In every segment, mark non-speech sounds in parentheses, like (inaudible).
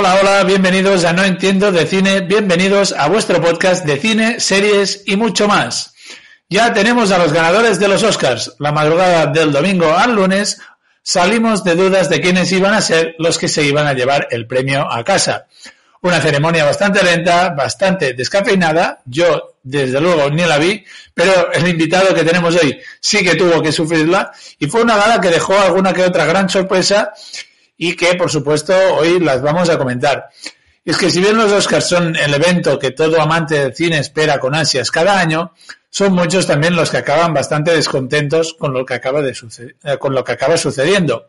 Hola, hola, bienvenidos a No Entiendo de Cine, bienvenidos a vuestro podcast de cine, series y mucho más. Ya tenemos a los ganadores de los Oscars. La madrugada del domingo al lunes salimos de dudas de quiénes iban a ser los que se iban a llevar el premio a casa. Una ceremonia bastante lenta, bastante descafeinada. Yo, desde luego, ni la vi, pero el invitado que tenemos hoy sí que tuvo que sufrirla. Y fue una gala que dejó alguna que otra gran sorpresa y que, por supuesto, hoy las vamos a comentar. es que si bien los Oscars son el evento que todo amante del cine espera con ansias cada año, son muchos también los que acaban bastante descontentos con lo que acaba, de eh, con lo que acaba sucediendo.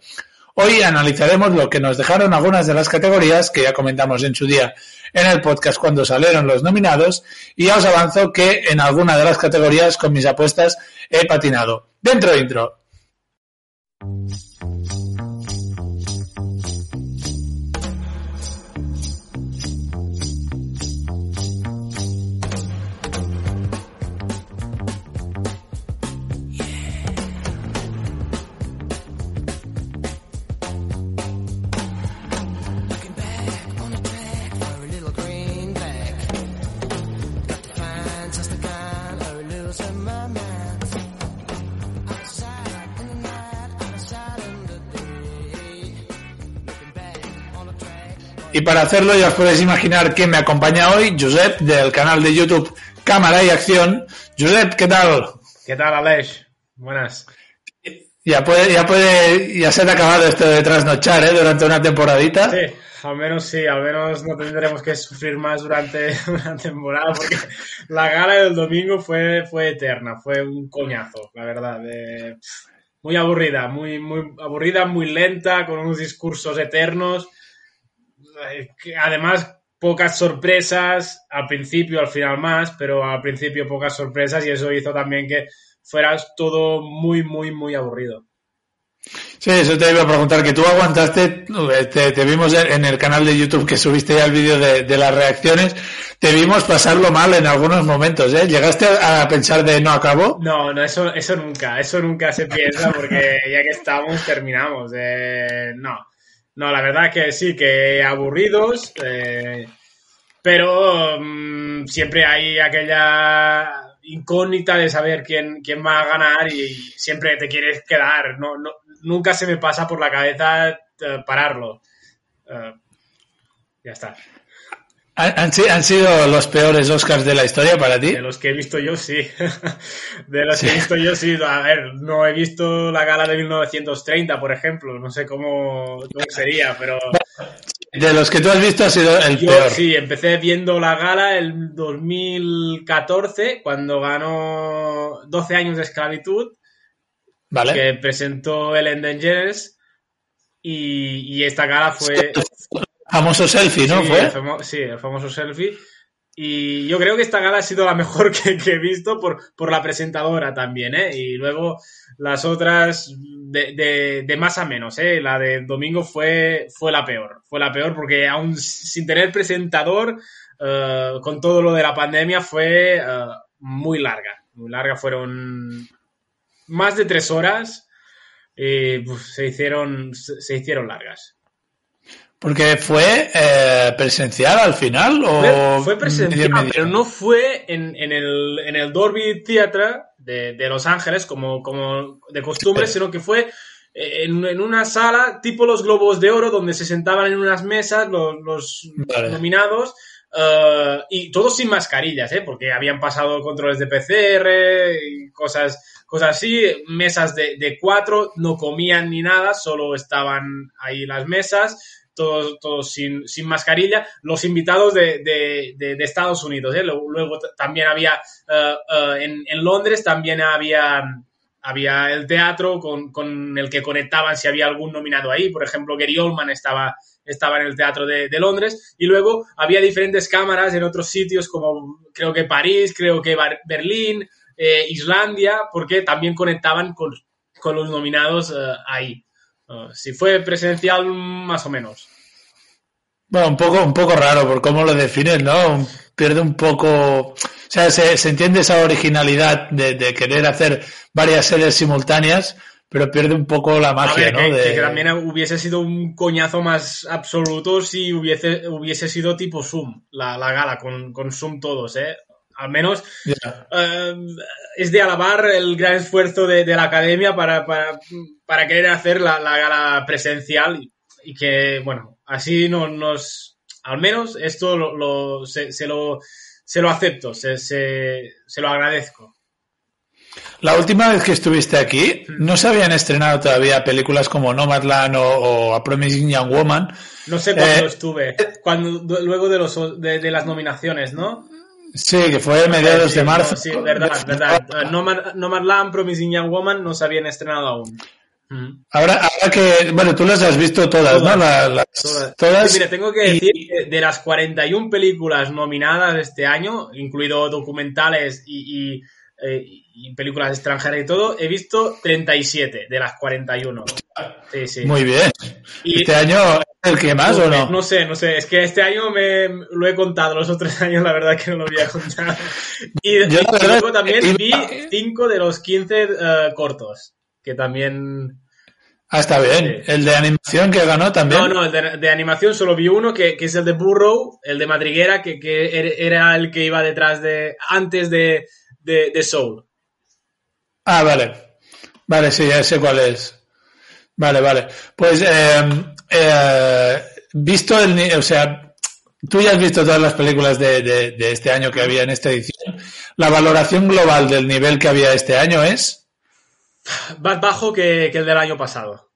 Hoy analizaremos lo que nos dejaron algunas de las categorías que ya comentamos en su día en el podcast cuando salieron los nominados y ya os avanzo que en alguna de las categorías con mis apuestas he patinado. Dentro intro. Y para hacerlo ya os podéis imaginar quién me acompaña hoy, Josep, del canal de YouTube Cámara y Acción. Josep, ¿qué tal? ¿Qué tal, Aleix? Buenas. Ya puede, ya puede, ya se ha acabado esto de trasnochar, ¿eh? Durante una temporadita. Sí, al menos sí, al menos no tendremos que sufrir más durante (laughs) una temporada, porque la gala del domingo fue, fue eterna, fue un coñazo, la verdad. muy aburrida, muy, muy aburrida, muy lenta, con unos discursos eternos además, pocas sorpresas, al principio, al final más, pero al principio pocas sorpresas y eso hizo también que fuera todo muy, muy, muy aburrido. Sí, eso te iba a preguntar, que tú aguantaste, te, vimos en el canal de YouTube que subiste ya el vídeo de, las reacciones, te vimos pasarlo mal en algunos momentos, ¿eh? ¿Llegaste a pensar de no acabo? No, no, eso, eso nunca, eso nunca se piensa porque ya que estamos, terminamos. Eh, no, no, la verdad que sí, que aburridos, eh, pero mm, siempre hay aquella incógnita de saber quién, quién va a ganar y siempre te quieres quedar. No, no, nunca se me pasa por la cabeza eh, pararlo. Eh, ya está. ¿Han, sido los peores Oscars de la historia para ti? De los que he visto yo, sí. (laughs) De los que he visto yo, sí. A ver, no he visto la gala de 1930, por ejemplo. No sé cómo, sería, pero... De los que tú has visto ha sido el peor. Sí, empecé viendo la gala el 2014, cuando ganó 12 años de esclavitud. Vale. Que presentó Ellen DeGeneres. Y, y esta gala fue... Famoso selfie, ¿no? Sí, ¿Fue? El sí, el famoso selfie. Y yo creo que esta gala ha sido la mejor (laughs) que, he visto por, por, la presentadora también, ¿eh? Y luego las otras de, de, más a menos, ¿eh? La de domingo fue, fue la peor. Fue la peor porque aún sin tener presentador, eh, con todo lo de la pandemia, fue eh, muy larga. Muy larga, fueron más de tres horas y se, hicieron, se hicieron largas. Porque fue eh, presencial al final o fue, presencial, pero no fue en, en, el, en el Dolby Theatre de, de Los Ángeles como, como de costumbre, sino que fue eh, en, en, una sala tipo los Globos de Oro donde se sentaban en unas mesas los, los nominados uh, y todos sin mascarillas, ¿eh? porque habían pasado controles de PCR y cosas, cosas así, mesas de, de cuatro, no comían ni nada, solo estaban ahí las mesas todos, sin, mascarilla, los invitados de, Estados Unidos. ¿eh? Luego, también había, eh, eh, en, Londres también había, había el teatro con, el que conectaban si había algún nominado ahí. Por ejemplo, Gary Oldman estaba, estaba en el teatro de, Londres. Y luego había diferentes cámaras en otros sitios como creo que París, creo que Berlín, Islandia, porque también conectaban con, con los nominados ahí. Ah, si fue presencial, más o menos. Bueno, un poco, un poco raro por cómo lo defines, ¿no? Pierde un poco. O sea, se, entiende esa originalidad de, querer hacer varias series simultáneas, pero pierde un poco la magia, ver, ¿no? que, De- que también hubiese sido un coñazo más absoluto si hubiese, hubiese sido tipo Zoom, la, la gala, con, con Zoom todos, ¿eh? Al menos eh, es de alabar el gran esfuerzo de, de la academia para, para, para querer hacer la, la gala presencial y, y que, bueno, así no, nos... Al menos esto lo, lo- se, se lo, se lo acepto, se, se, se lo agradezco. La última vez que estuviste aquí, no se habían estrenado todavía películas como Nomadland o, o A Promising Young Woman. No sé cuándo Eh, estuve, cuando, luego de, los, de, de las nominaciones, ¿no? Sí, que fue a mediados Sí, de marzo. no, sí, verdad, verdad. Eh, Nomad- Nomadland, Promising Young Woman no se habían estrenado aún. Ahora, ahora que, bueno, tú las has visto todas, Todas, ¿no? La- las- Todas. todas. Sí, mira, tengo que decir que de las 41 películas nominadas este año, incluido documentales y, y, eh, y películas extranjeras y todo, he visto 37 de las 41. Sí, sí. Muy bien. Y- ¿Este año el que más o no? No sé, no sé. Es que este año me lo he contado. Los otros (laughs) años, la verdad, que no lo había contado. Y, Yo, y luego también vi 5 de los 15 eh, cortos. Que también. Ah, está bien. Sí. El de animación que ganó también. No, no, el de, de animación solo vi uno, que, que es el de Burrow, el de Madriguera, que, que er- era el que iba detrás de. antes de, de, de Soul. Ah, vale. Vale, sí, ya sé cuál es. Vale, vale. Pues, eh, eh, visto el, o sea, tú ya has visto todas las películas de, de- de este año que había en esta edición. La valoración global del nivel que había este año es, Más bajo que, que el del año pasado.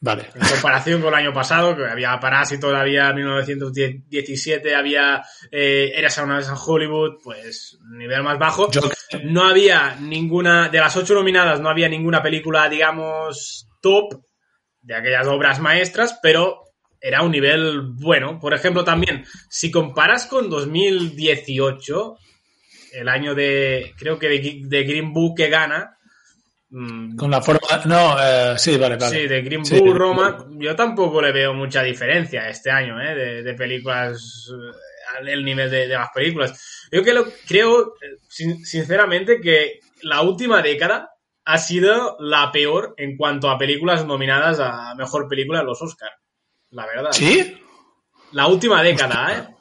Vale. En comparación con el año pasado, que había Parásito, había 1917, había eh, Eras una vez en Hollywood, pues nivel más bajo. Yo- No había ninguna, de las ocho nominadas, no había ninguna película, digamos, top de aquellas obras maestras, pero era un nivel bueno. Por ejemplo, también, si comparas con 2018, el año de, creo que de, de Green Book que gana, Con la forma, no, eh, sí, vale, vale. Sí, de Green Sí. Book, Roma, yo tampoco le veo mucha diferencia este año, ¿eh? De, de películas, eh, el nivel de, de las películas. Yo que lo, creo, eh, sin- sinceramente, que la última década ha sido la peor en cuanto a películas nominadas a Mejor Película en los Oscars. La verdad. ¿Sí? La última década, ¿eh?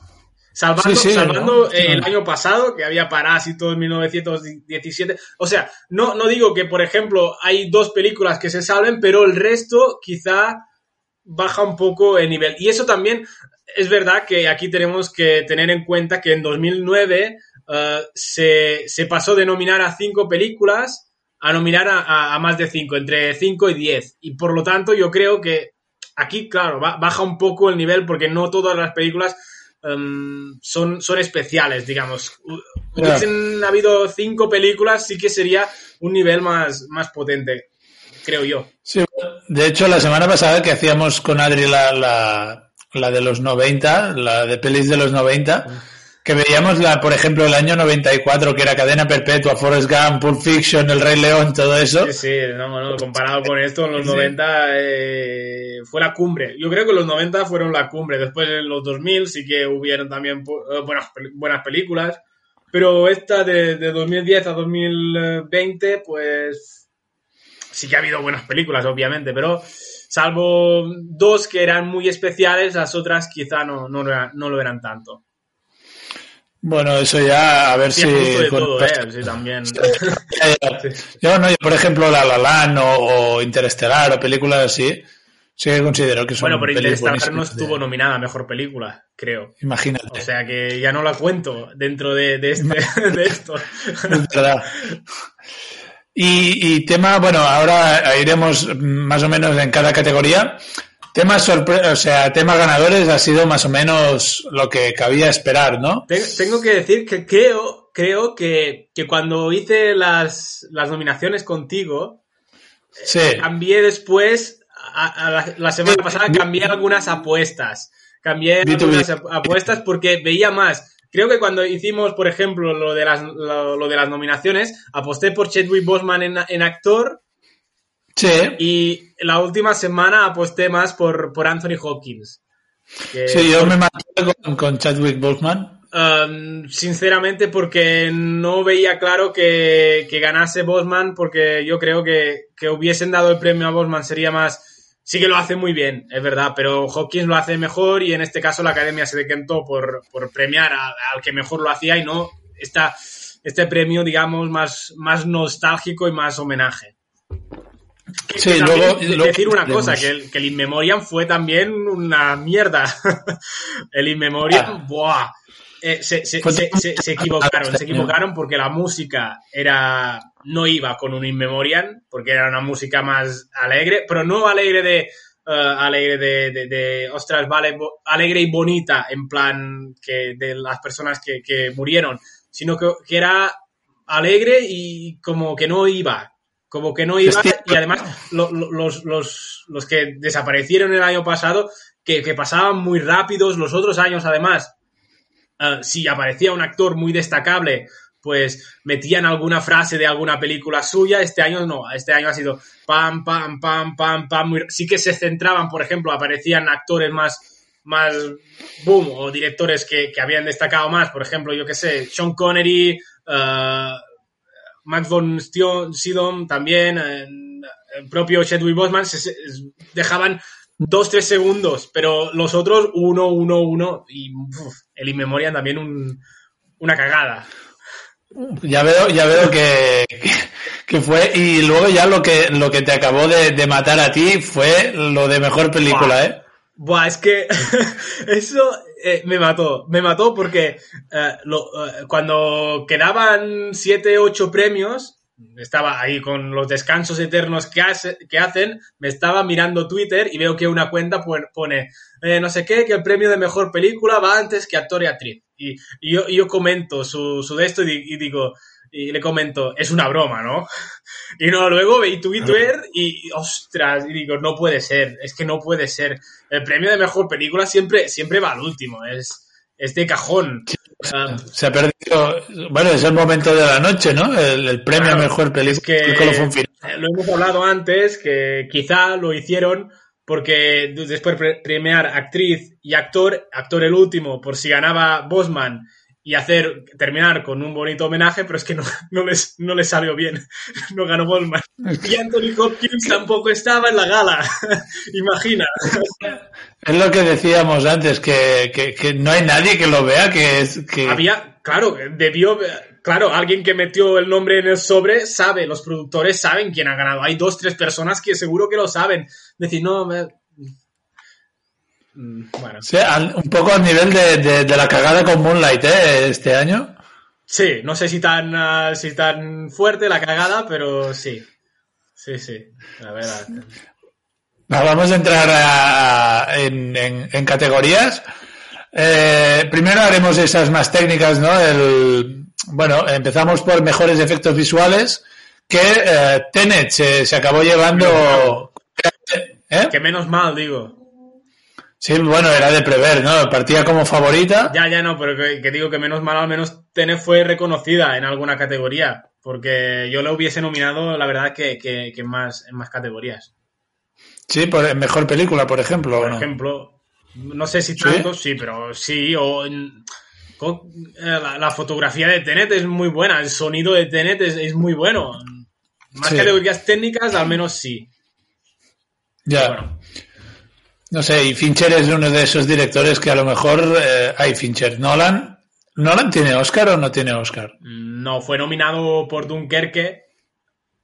Salvando, Sí, sí, salvando ¿no? eh, el año pasado, que había Parásito en 1917. O sea, no, no digo que, por ejemplo, hay dos películas que se salven, pero el resto quizá baja un poco el nivel. Y eso también es verdad que aquí tenemos que tener en cuenta que en 2009 eh, se, se pasó de nominar a cinco películas a nominar a, a- a más de cinco, entre cinco y diez. Y por lo tanto, yo creo que aquí, claro, ba- baja un poco el nivel porque no todas las películas em, son, son especiales, digamos. Hu- Hubiesen habido cinco películas, sí que sería un nivel más, más potente, creo yo. Sí, de hecho, la semana pasada que hacíamos con Adri la, la, la de los 90, la de pelis de los 90, que veíamos, la, por ejemplo, el año 94, que era Cadena Perpetua, Forrest Gump, Pulp Fiction, El Rey León, todo eso. Sí, sí, no, no, comparado con esto, en los Sí. 90 eh, fue la cumbre. Yo creo que los 90 fueron la cumbre. Después en los 2000 sí que hubieron también eh, buenas, buenas películas. Pero esta de, de 2010 a 2020, pues sí que ha habido buenas películas, obviamente, pero salvo dos que eran muy especiales, las otras quizá no, no, no lo eran tanto. Bueno, eso ya, a ver Sí, si... con- todo, ¿eh? Sí, también. (laughs) Yo, no, yo, por ejemplo, La La Land o, o Interestelar o películas así, sí que considero que son Bueno, pero pelis Interstellar no estuvo nominada a Mejor Película, creo. Imagínate. O sea que ya no la cuento dentro de, de, este, (laughs) de esto. Es verdad. Y, y tema, bueno, ahora iremos más o menos en cada categoría. Temas sorpre o sea, temas ganadores ha sido más o menos lo que cabía esperar, ¿no? Ten- Tengo que decir que creo, creo que, que cuando hice las, las nominaciones contigo, Sí. cambié después, a- a la, la semana pasada cambié algunas apuestas. Cambié algunas apuestas porque veía más. Creo que cuando hicimos, por ejemplo, lo de las, lo, lo de las nominaciones, aposté por Chadwick Boseman en, en actor Sí. y la última semana aposté más por, por Anthony Hopkins. Que- Sí, yo me maté con, con Chadwick Boseman. um, sinceramente porque no veía claro que, que ganase Bosman, porque yo creo que, que hubiesen dado el premio a Bosman sería más sí que lo hace muy bien, es verdad, pero Hopkins lo hace mejor y en este caso la academia se decantó por, por premiar a- al que mejor lo hacía y no esta, este premio, digamos, más, más nostálgico y más homenaje. Que- Sí, que luego- también luego decir una cosa, que el, que el In Memoriam fue también una mierda. (laughs) el In Memoriam, Ah. ¡buah! Eh, se, se- se- equivocaron, se equivocaron porque la música era no iba con un In Memoriam, porque era una música más alegre, pero no alegre de eh, alegre de, de, de, ostras, vale, alegre y bonita, en plan que de las personas que, que murieron, sino que, que era alegre y como que no iba, como que no iba, y además lo- lo- los, los, los que desaparecieron el año pasado, que, que pasaban muy rápidos, los otros años además, eh, si aparecía un actor muy destacable, pues metían alguna frase de alguna película suya. Este año no, este año ha sido pam, pam, pam, pam, pam. muy- Sí que se centraban, por ejemplo, aparecían actores más, más boom o directores que, que habían destacado más. Por ejemplo, yo qué sé, Sean Connery, eh, Max von Sydow también, el propio Chadwick Boseman, se, se- dejaban dos, tres segundos, pero los otros uno, uno, uno y uf, el In Memoriam también un- una cagada. Ya veo, ya veo que, que, que fue. Y luego ya lo que, lo que te acabó de, de matar a ti fue lo de mejor película, Buah. ¿eh? Buah, es que (laughs) eso eh, me mató. Me mató porque eh, lo- eh, cuando quedaban siete, ocho premios, estaba ahí con los descansos eternos que, hace- que hacen, me estaba mirando Twitter y veo que una cuenta pone, no sé qué, que el premio de mejor película va antes que actor y actriz. Y, y yo, y yo comento su, su de esto y, di- y digo, y le comento, es una broma, ¿no? (laughs) Y no, luego veí Twitter y, y, ostras, y digo, no puede ser, es que no puede ser. El premio de mejor película siempre, siempre va al último, es, es de cajón. Ah, Se ha perdido. Bueno, es el momento de la noche, ¿no? El, el premio Claro, a mejor película. es que eh, lo hemos hablado antes, que quizá lo hicieron porque después pre- premiar actriz y actor, actor el último, por si ganaba Bosman y hacer terminar con un bonito homenaje, pero es que no, no les, no les salió bien. (laughs) No ganó Bosman. Y Anthony Hopkins tampoco estaba en la gala. (laughs) Imagina. Es lo que decíamos antes, que, que, que no hay nadie que lo vea, que es que Había, claro, debió, claro, alguien que metió el nombre en el sobre sabe, los productores saben quién ha ganado. Hay dos, tres personas que seguro que lo saben. Decir, no, me- bueno, o sea, al- un poco al nivel de, de, de la cagada con Moonlight, ¿eh? Este año. sí, no sé si tan, ah, si tan fuerte la cagada, pero sí. Sí, sí, la verdad. Va, Vamos a entrar a- en, en- en categorías. Eh, primero haremos esas más técnicas, ¿no? El, bueno, empezamos por mejores efectos visuales, que eh, Tenet se, se acabó llevando... ¿Eh? Que menos mal, digo. Sí, bueno, era de prever, ¿no? Partía como favorita. Ya, ya no, pero que, que digo que menos mal al menos Tenet fue reconocida en alguna categoría. Porque yo la hubiese nominado, la verdad, que, que, que en, más, en más categorías. Sí, por mejor película, por ejemplo. ¿o Por no? ejemplo, no sé si tanto, sí, pero sí, o en- con- eh, la, la fotografía de Tenet es muy buena, el sonido de Tenet es, es muy bueno. Más Sí. categorías técnicas, al menos sí. Ya. Bueno. No sé, y Fincher es uno de esos directores que a lo mejor eh, hay Fincher. Nolan. ¿Nolan tiene Oscar o no tiene Oscar? No, fue nominado por Dunkerque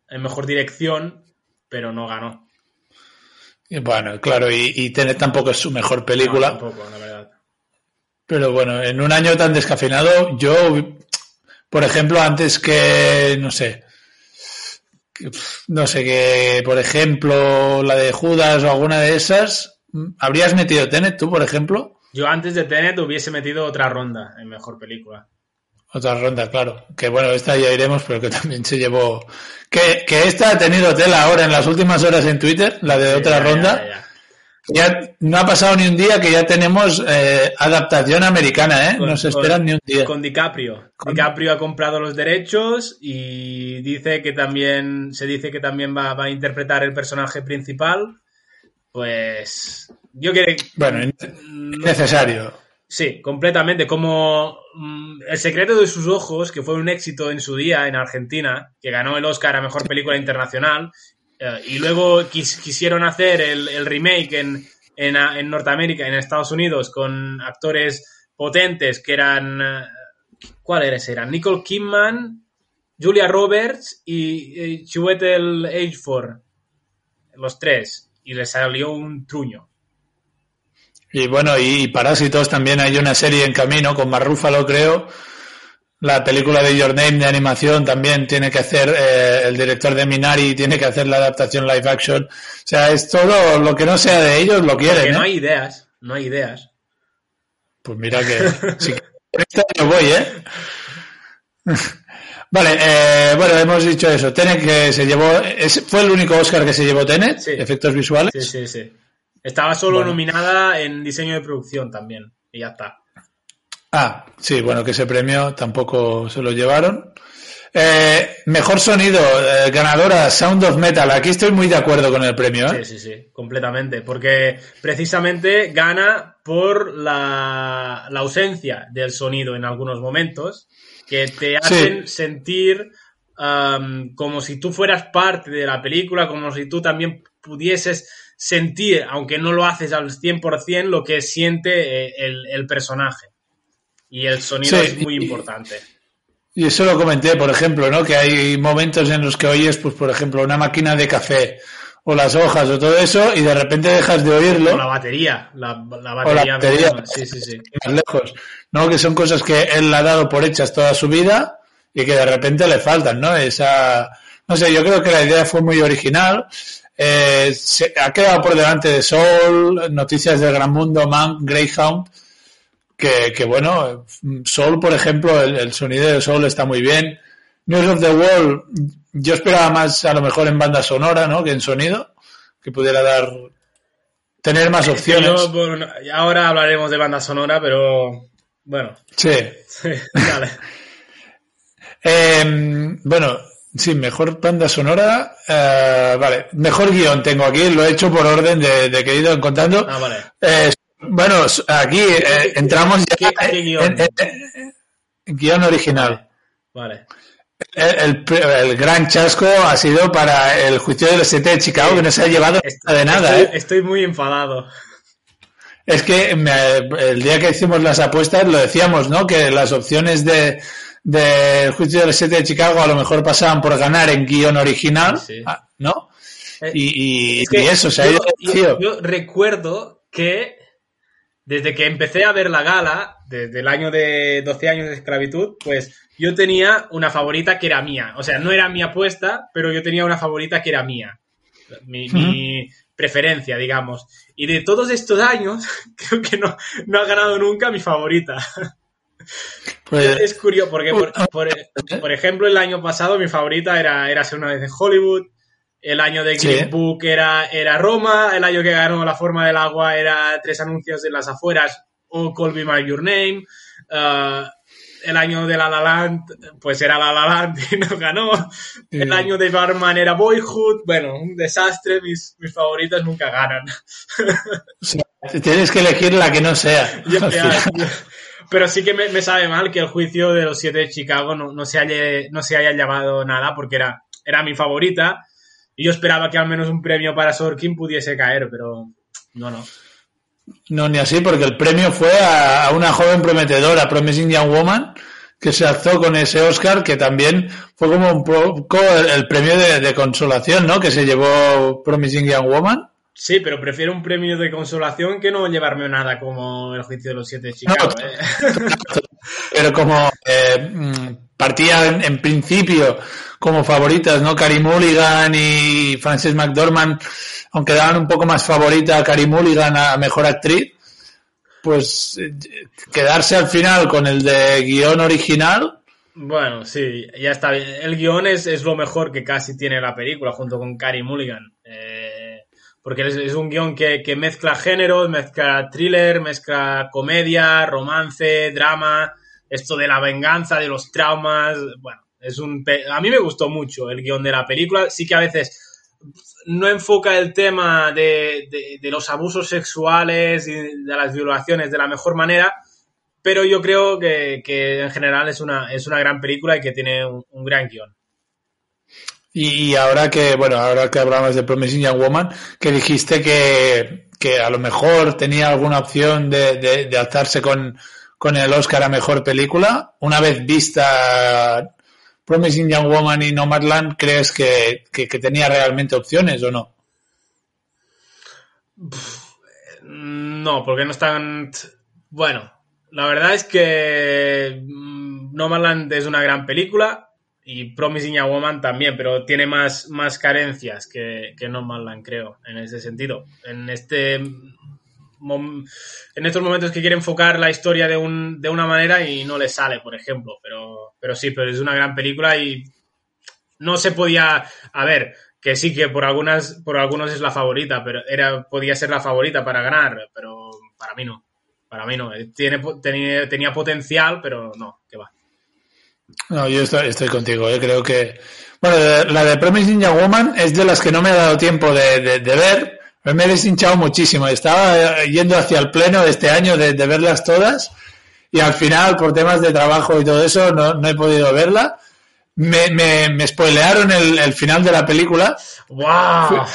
en mejor dirección, pero no ganó. Y bueno, claro, y, y Tenet tampoco es su mejor película. No, tampoco, la verdad. Pero bueno, en un año tan descafeinado, yo, por ejemplo, antes que, no sé, no sé, que, por ejemplo, la de Judas o alguna de esas, ¿habrías metido Tenet tú, por ejemplo? Yo antes de Tenet hubiese metido otra ronda en mejor película. Otra ronda, claro. Que bueno, esta ya iremos, pero que (laughs) también se llevó. Que, que esta ha tenido tela ahora en las últimas horas en Twitter, la de Sí, otra ya, ronda. ya, ya. Ya no ha pasado ni un día que ya tenemos eh, adaptación americana, ¿eh? Con- no se esperan ni un día. Con DiCaprio. Con- DiCaprio ha comprado los derechos y dice que también se dice que también va, va a interpretar el personaje principal. Pues yo quiero Bueno, no- necesario. Sí, completamente. Como mm, El secreto de sus ojos, que fue un éxito en su día en Argentina, que ganó el Oscar a Mejor Película Internacional, eh, y luego quisieron hacer el, remake en, en, Norteamérica, en Estados Unidos, con actores potentes que eran... Eh, ¿Cuáles eran? Nicole Kidman, Julia Roberts y, y Chiwetel Ejiofor. Los tres. Y le salió un truño. Y bueno, y Parásitos también hay una serie en camino con Marrúfalo, creo. La película de Your Name de animación también tiene que hacer, eh, el director de Minari tiene que hacer la adaptación live action. O sea, es todo lo que no sea de ellos lo quieren. Porque no ¿eh? hay ideas, no hay ideas. Pues mira que. (laughs) si no voy, ¿eh? (laughs) Vale, eh, bueno, hemos dicho eso. Tenet que se llevó. ¿Fue el único Oscar que se llevó Tenet? Sí. Efectos visuales. Sí, sí, sí. Estaba solo nominada en diseño de producción también. Y ya está. Ah, sí, bueno, que ese premio tampoco se lo llevaron. Eh, mejor sonido, eh, ganadora Sound of Metal. Aquí estoy muy de acuerdo con el premio. ¿eh? Sí, sí, sí, completamente. Porque precisamente gana por la, ausencia del sonido en algunos momentos que te hacen sentir como si tú fueras parte de la película, como si tú también pudieses sentir, aunque no lo haces al 100%, lo que siente eh, el, personaje. Y el sonido es muy importante. Y eso lo comenté, por ejemplo, ¿no? Que hay momentos en los que oyes, pues, por ejemplo, una máquina de café o las hojas o todo eso y de repente dejas de oírlo. O la batería, la, batería. sí, sí, sí. Más lejos, ¿no? Que son cosas que él ha dado por hechas toda su vida y que de repente le faltan, ¿no? Esa, no sé, yo creo que la idea fue muy original eh, se, ha quedado por delante de Soul, Noticias del Gran Mundo, Man, Greyhound, que, que bueno, Soul, por ejemplo, el, sonido de Soul está muy bien. News of the World, yo esperaba más a lo mejor en banda sonora, ¿no? Que en sonido, que pudiera dar, tener más opciones. ahora hablaremos de banda sonora, pero bueno. Sí. sí (laughs) eh, bueno, Sí, mejor banda sonora. Eh, vale, mejor guion tengo aquí, lo he hecho por orden de, que he ido encontrando. Ah, vale. Eh, bueno, aquí eh, entramos ya ¿Qué, guion? En, guion original. Vale. El, el, gran chasco ha sido para el juicio de los siete de Chicago, que no se ha llevado de nada. Estoy, estoy muy enfadado. Es que el día que hicimos las apuestas lo decíamos, ¿no? Que las opciones de, del juicio de los siete de Chicago a lo mejor pasaban por ganar en guion original, ¿no? Eh, y, eso, se ha yo, yo, recuerdo que desde que empecé a ver la gala, desde el año de 12 años de esclavitud, pues yo tenía una favorita que era mía. O sea, no era mi apuesta, pero yo tenía una favorita que era mía. Mi, mi preferencia, digamos. Y de todos estos años, (laughs) creo que no, no ha ganado nunca mi favorita. (laughs) Pues, es curioso, porque por, ejemplo, el año pasado mi favorita era, era Ser una vez en Hollywood. El año de Green Book era, era Roma. El año que ganó La Forma del Agua era Tres Anuncios en las Afueras o Call Me My Your Name. Uh, el año de La La Land, pues era La La Land y no ganó. El año de Barman era Boyhood. Bueno, un desastre. Mis, mis favoritas nunca ganan. tienes que elegir la que no sea. (laughs) Pero sí que me, sabe mal que el juicio de los siete de Chicago no, se, haya, no se haya llevado nada porque era, era mi favorita. Y yo esperaba que al menos un premio para Sorkin pudiese caer, pero no, no. No, ni así, porque el premio fue a, una joven prometedora, Promising Young Woman, que se alzó con ese Oscar, que también fue como un poco el, premio de, de, consolación, ¿no? Que se llevó Promising Young Woman. Sí, pero prefiero un premio de consolación que no llevarme nada como el juicio de los siete de Chicago. (laughs) ¿eh? pero como eh, mm, partía en, principio como favoritas, ¿no? Carrie Mulligan y Frances McDormand, aunque daban un poco más favorita a Carrie Mulligan a mejor actriz, pues eh, quedarse al final con el de guion original. Bueno, sí, ya está bien. El guion es, es lo mejor que casi tiene la película junto con Carrie Mulligan. Eh, porque es, un guion que, mezcla géneros, mezcla thriller, mezcla comedia, romance, drama, esto de la venganza, de los traumas, bueno, es un... A mí me gustó mucho el guion de la película, sí que a veces no enfoca el tema de, los abusos sexuales y de las violaciones de la mejor manera, pero yo creo que, que en general es una, es una gran película y que tiene un, un gran guion. Y, ahora que, bueno, ahora que hablamos de Promising Young Woman, que dijiste que, que a lo mejor tenía alguna opción de, de, de alzarse con, con el Oscar a Mejor Película, una vez vista Promising Young Woman y Nomadland, ¿crees que, que, tenía realmente opciones o no? No, porque no están... Bueno, la verdad es que mm, Nomadland es una gran película, y Promising Young Woman también, pero tiene más, más carencias que, que No Manland, creo, en ese sentido. En este en estos momentos que quiere enfocar la historia de, un, de una manera y no le sale, por ejemplo. Pero, pero sí, pero es una gran película y no se podía. A ver, que sí que por algunas, por algunos es la favorita, pero era, podía ser la favorita para ganar, pero para mí no. Para mí no. Tiene, tenía, tenía potencial, pero no, que va. No, yo estoy, contigo. Yo creo que. Bueno, la de Promising Young Woman es de las que no me ha dado tiempo de, de ver. Me he deshinchado muchísimo. Estaba yendo hacia el pleno de este año de, de, verlas todas. Y al final, por temas de trabajo y todo eso, no, no he podido verla. Me, me, me spoilearon el, el, final de la película. ¡Wow!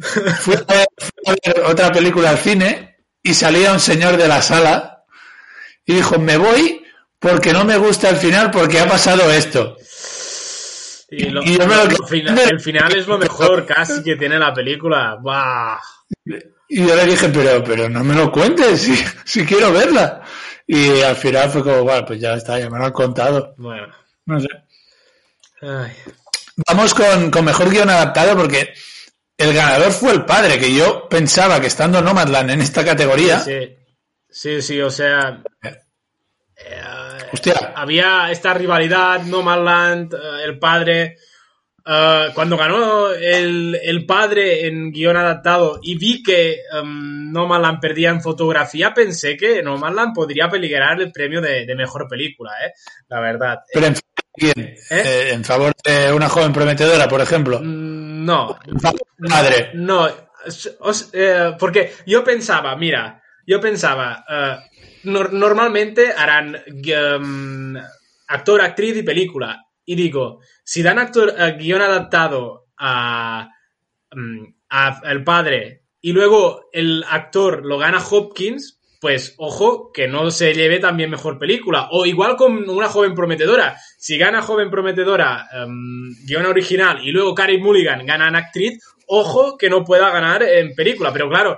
Fui, fui, a ver, fui, a ver, otra película al cine y salía un señor de la sala y dijo, me voy porque no me gusta el final porque ha pasado esto. Y, lo, y yo lo, lo, final, el final es lo mejor casi que tiene la película. ¡Bah! Y yo le dije, pero, pero no me lo cuentes, si, si quiero verla. Y al final fue como, bueno, pues ya está, ya me lo han contado. Bueno. No sé. Ay. Vamos con, con mejor guion adaptado porque el ganador fue el padre, que yo pensaba que estando Nomadland en esta categoría. Sí, sí, sí o sea. Eh, Hostia. Había esta rivalidad, No Manland, uh, el padre. Uh, cuando ganó el, el, padre en guion adaptado y vi que um, No Manland perdía en fotografía, pensé que No Manland podría peligrar el premio de, de mejor película, ¿eh? La verdad. Pero en. ¿Eh? Eh, ¿En favor de una joven prometedora, por ejemplo? Mm, no. En favor del padre. No. Os, eh, porque yo pensaba, mira, yo pensaba, no, normalmente harán um, actor, actriz y película. Y digo, si dan actor, uh, guion adaptado a, um, a, El Padre y luego el actor lo gana Hopkins, pues ojo, que no se lleve también mejor película. O igual con una joven prometedora. Si gana joven prometedora, um, guion original, y luego Carey Mulligan gana en actriz, ojo que no pueda ganar en película. Pero claro,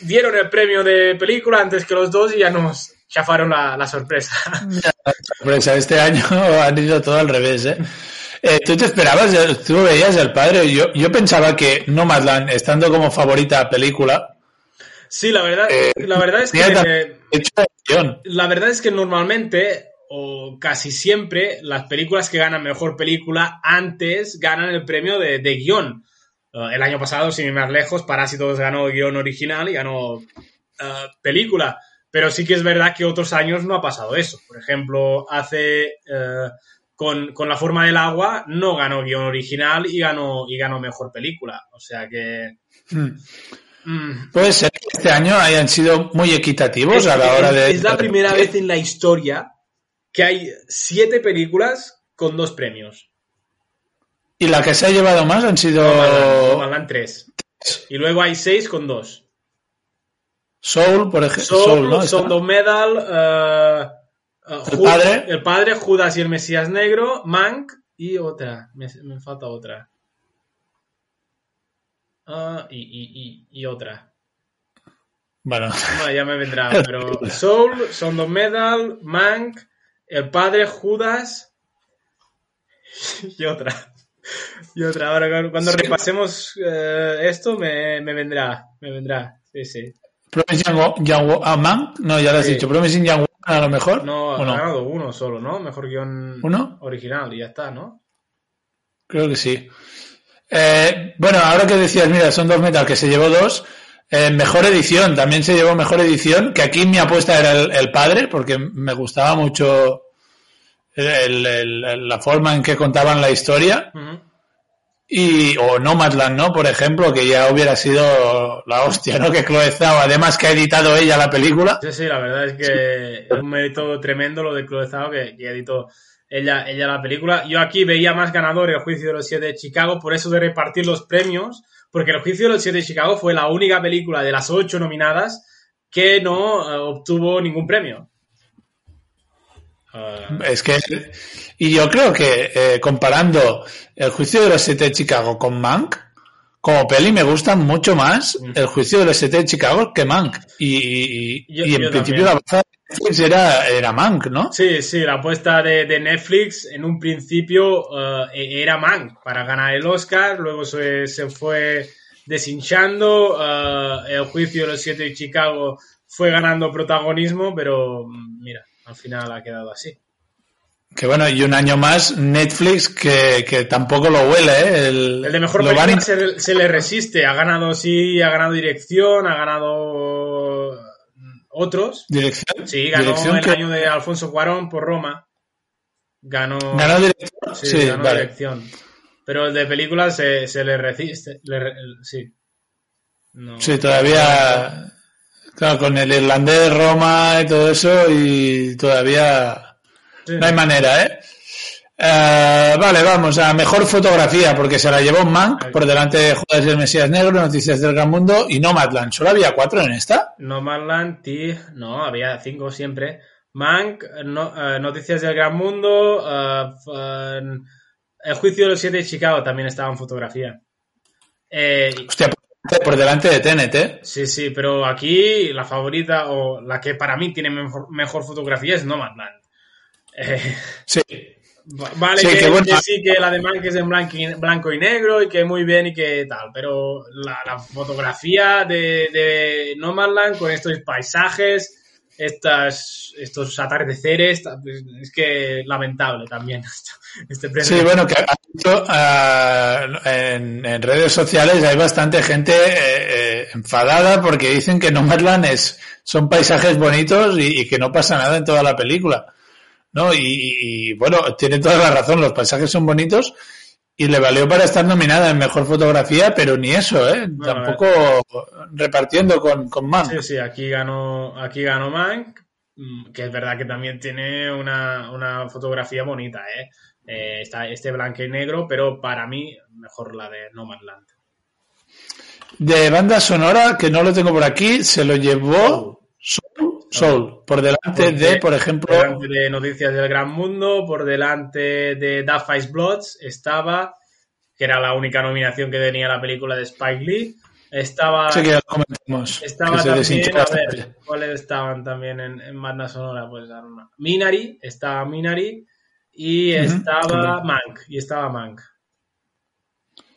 dieron el premio de película antes que los dos y ya nos chafaron la, la sorpresa. La sorpresa, este año (laughs) han ido todo al revés, ¿eh? Eh, ¿Tú te esperabas, tú veías el padre? Yo, yo pensaba que Nomadland, estando como favorita a película... Sí, la verdad, eh, la verdad es que... La verdad es que normalmente, o casi siempre, las películas que ganan mejor película antes ganan el premio de, de guion. Uh, el año pasado, sin ir más lejos, Parásitos ganó guion original y ganó uh, película. Pero sí que es verdad que otros años no ha pasado eso. Por ejemplo, hace uh, con, con, La forma del agua no ganó guion original y ganó, y ganó mejor película. O sea que. Mm. Mm. Puede ser que este año hayan sido muy equitativos es, a la hora de. Es la primera vez en la historia que hay siete películas con dos premios. Y la que se ha llevado más han sido. No, Mandan tres. Y luego hay seis con dos. Soul, por ejemplo. Soul, Soul ¿no? Sound of Medal, uh, uh, el, padre. el padre, Judas y el Mesías Negro, Mank y otra. Me, me falta otra. Uh, y, y, y, y, otra. Bueno. bueno. ya me vendrá. (laughs) Pero Soul, Sound of Medal, Mank, el padre, Judas y otra. (laughs) Y otra, ahora cuando sí. repasemos uh, esto me, me, vendrá, me vendrá, sí, sí. Promising Young ah, Man, no, ya lo has sí. dicho, Promising Young a lo mejor. No, ha no? ganado uno solo, ¿no? Mejor guion ¿Uno? original y ya está, ¿no? Creo que sí. Eh, bueno, ahora que decías, mira, son dos metal que se llevó dos. Eh, mejor edición, también se llevó mejor edición, que aquí mi apuesta era el, el padre, porque me gustaba mucho el, el, la forma en que contaban la historia. Uh -huh. Y, o Nomadland, ¿no? Por ejemplo, que ya hubiera sido la hostia, ¿no? (laughs) Que Chloe Zhao, además que ha editado ella la película. Sí, sí, la verdad es que es un mérito tremendo lo de Chloe Zhao que, que editó ella, ella la película. Yo aquí veía más ganador el juicio de los siete de Chicago, por eso de repartir los premios, porque el juicio de los siete de Chicago fue la única película de las ocho nominadas que no eh, obtuvo ningún premio. Uh... Es que, y yo creo que eh, comparando el juicio de los siete de Chicago con Mank, como peli me gusta mucho más el juicio de los siete de Chicago que Mank. Y, y, yo, y en principio también. la Netflix era, era Mank, ¿no? Sí, sí, la apuesta de, de Netflix en un principio uh, era Mank para ganar el Oscar, luego se, se fue deshinchando, uh, el juicio de los siete de Chicago fue ganando protagonismo, pero mira, al final ha quedado así. Que bueno, y un año más Netflix que, que tampoco lo huele, ¿eh? El, el de mejor película van... se, se, le resiste. Ha ganado, sí, ha ganado dirección, ha ganado otros. ¿Dirección? Sí, ganó ¿Dirección el que... año de Alfonso Cuarón por Roma. Ganó. ¿Ganó dirección? Sí, Sí, ganó vale. dirección. Pero el de películas se, se le resiste. Le sí. No. Sí, todavía. Claro, con el irlandés de Roma y todo eso, y todavía. Sí. No hay manera, ¿eh? Eh, vale, vamos a mejor fotografía, porque se la llevó Mank por delante de Judas y el Mesías Negro, Noticias del Gran Mundo y Nomadland. ¿Solo había cuatro en esta? Nomadland, Tig, no, había cinco siempre. Mank, no- eh, Noticias del Gran Mundo, eh, El Juicio de los Siete de Chicago también estaba en fotografía. Eh, Hostia, por delante de Tenet, ¿eh? sí, sí, pero aquí la favorita o la que para mí tiene mejor, mejor fotografía es Nomadland. Eh, Sí. va- vale, Sí, que, que bueno. que sí, que la de Mank es en blanco y, blanco y negro y que muy bien y que tal, pero la, la fotografía de, de Nomadland con estos paisajes, estas, estos atardeceres, ta- pues, es que lamentable también (laughs) este. Sí, bueno, que ha dicho, ah, en, en redes sociales hay bastante gente eh, eh, enfadada porque dicen que Nomadland es, son paisajes bonitos y, y que no pasa nada en toda la película. ¿No? Y, y, bueno, tiene toda la razón, los paisajes son bonitos y le valió para estar nominada en mejor fotografía, pero ni eso, ¿eh? Bueno, Tampoco repartiendo con, con Mank. Sí, sí, aquí ganó, aquí ganó Mank, mm, que es verdad que también tiene una, una fotografía bonita, ¿eh? Eh, está este blanco y negro, pero para mí mejor la de Nomadland. De banda sonora, que no lo tengo por aquí, se lo llevó Soul, Soul por delante de, por ejemplo, Por delante de Noticias del Gran Mundo, por delante de That Five Bloods, estaba, que era la única nominación que tenía la película de Spike Lee, estaba, sí que ya lo comentamos, estaba que también, a ver, ¿cuáles estaban también en, en banda sonora? Pues no. Minari, estaba Minari, y estaba. Mank, y estaba Mank.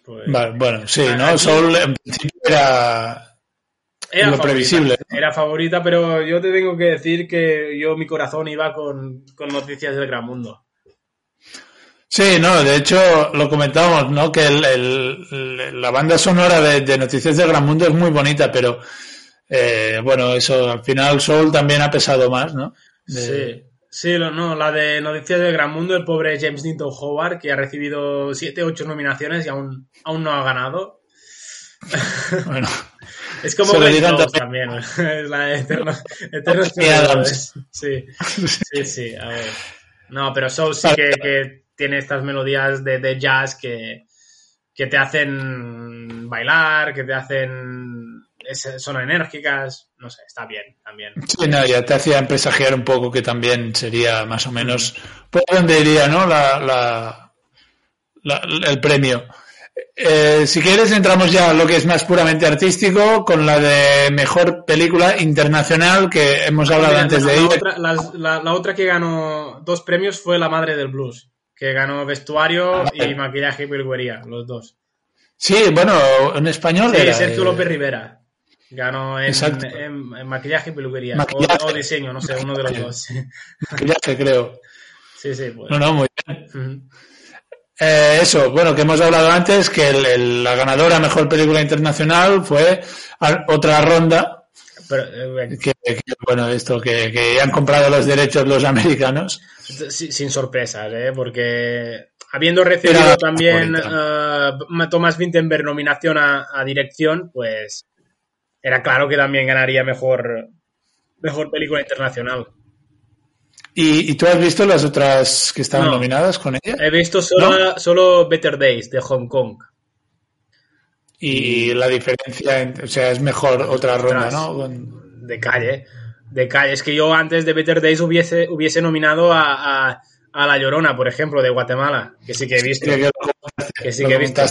Pues, Vale, bueno, sí, ¿no? Aquí- Soul en principio era Era lo favorita, previsible. Era favorita, pero yo te tengo que decir que yo mi corazón iba con, con Noticias del Gran Mundo. Sí, no, de hecho lo comentábamos, ¿no? Que el, el- la banda sonora de, de Noticias del Gran Mundo es muy bonita, pero eh, bueno, eso al final Soul también ha pesado más, ¿no? De- Sí, sí, lo- no, la de Noticias del Gran Mundo, el pobre James Newton Howard, que ha recibido 7, 8 nominaciones y aún, aún no ha ganado. Bueno, (laughs) Es como Glenn Close también, (laughs) es la de Eterno, (laughs) Eternos Y Adams. Perdedores. Sí, sí, sí, a ver. No, pero Soul sí que, que tiene estas melodías de, de jazz que, que te hacen bailar, que te hacen... es- son enérgicas, no sé, está bien también. sí, no, ya te hacía presagiar un poco que también sería más o menos por donde iría, ¿no? La, la, la- el premio. Eh, si quieres entramos ya a lo que es más puramente artístico con la de mejor película internacional que hemos hablado Mira, antes la, de la ella. otra, la- la- la otra que ganó dos premios fue La Madre del Blues, que ganó vestuario Ah, y maquillaje y peluquería, los dos. Sí, bueno, en español Sí, era, Sergio eh, López Rivera. Ganó en, Exacto. en- en maquillaje y peluquería. Maquillaje. O, o diseño, no sé, uno de los dos. (laughs) maquillaje, creo. Sí, sí, pues. No, no, muy bien. Eh, eso, bueno, que hemos hablado antes, que el- el- la ganadora mejor película internacional fue a- otra ronda, Pero, eh, que, que, bueno, esto, que, han comprado los derechos los americanos. sin sorpresas, ¿eh? Porque habiendo recibido Era también eh, Thomas Vinterberg nominación a, a dirección, pues era claro que también ganaría mejor, mejor película internacional. ¿Y, y tú has visto las otras que estaban No. nominadas con ella? He visto solo, solo Better Days de Hong Kong. Y la diferencia, en- o sea, es mejor otra ronda. ¿no? Con- De calle, de calle. Es que yo antes de Better Days hubiese, hubiese nominado a, a- a La Llorona, por ejemplo, de Guatemala, que sí que he visto. que sí que he visto.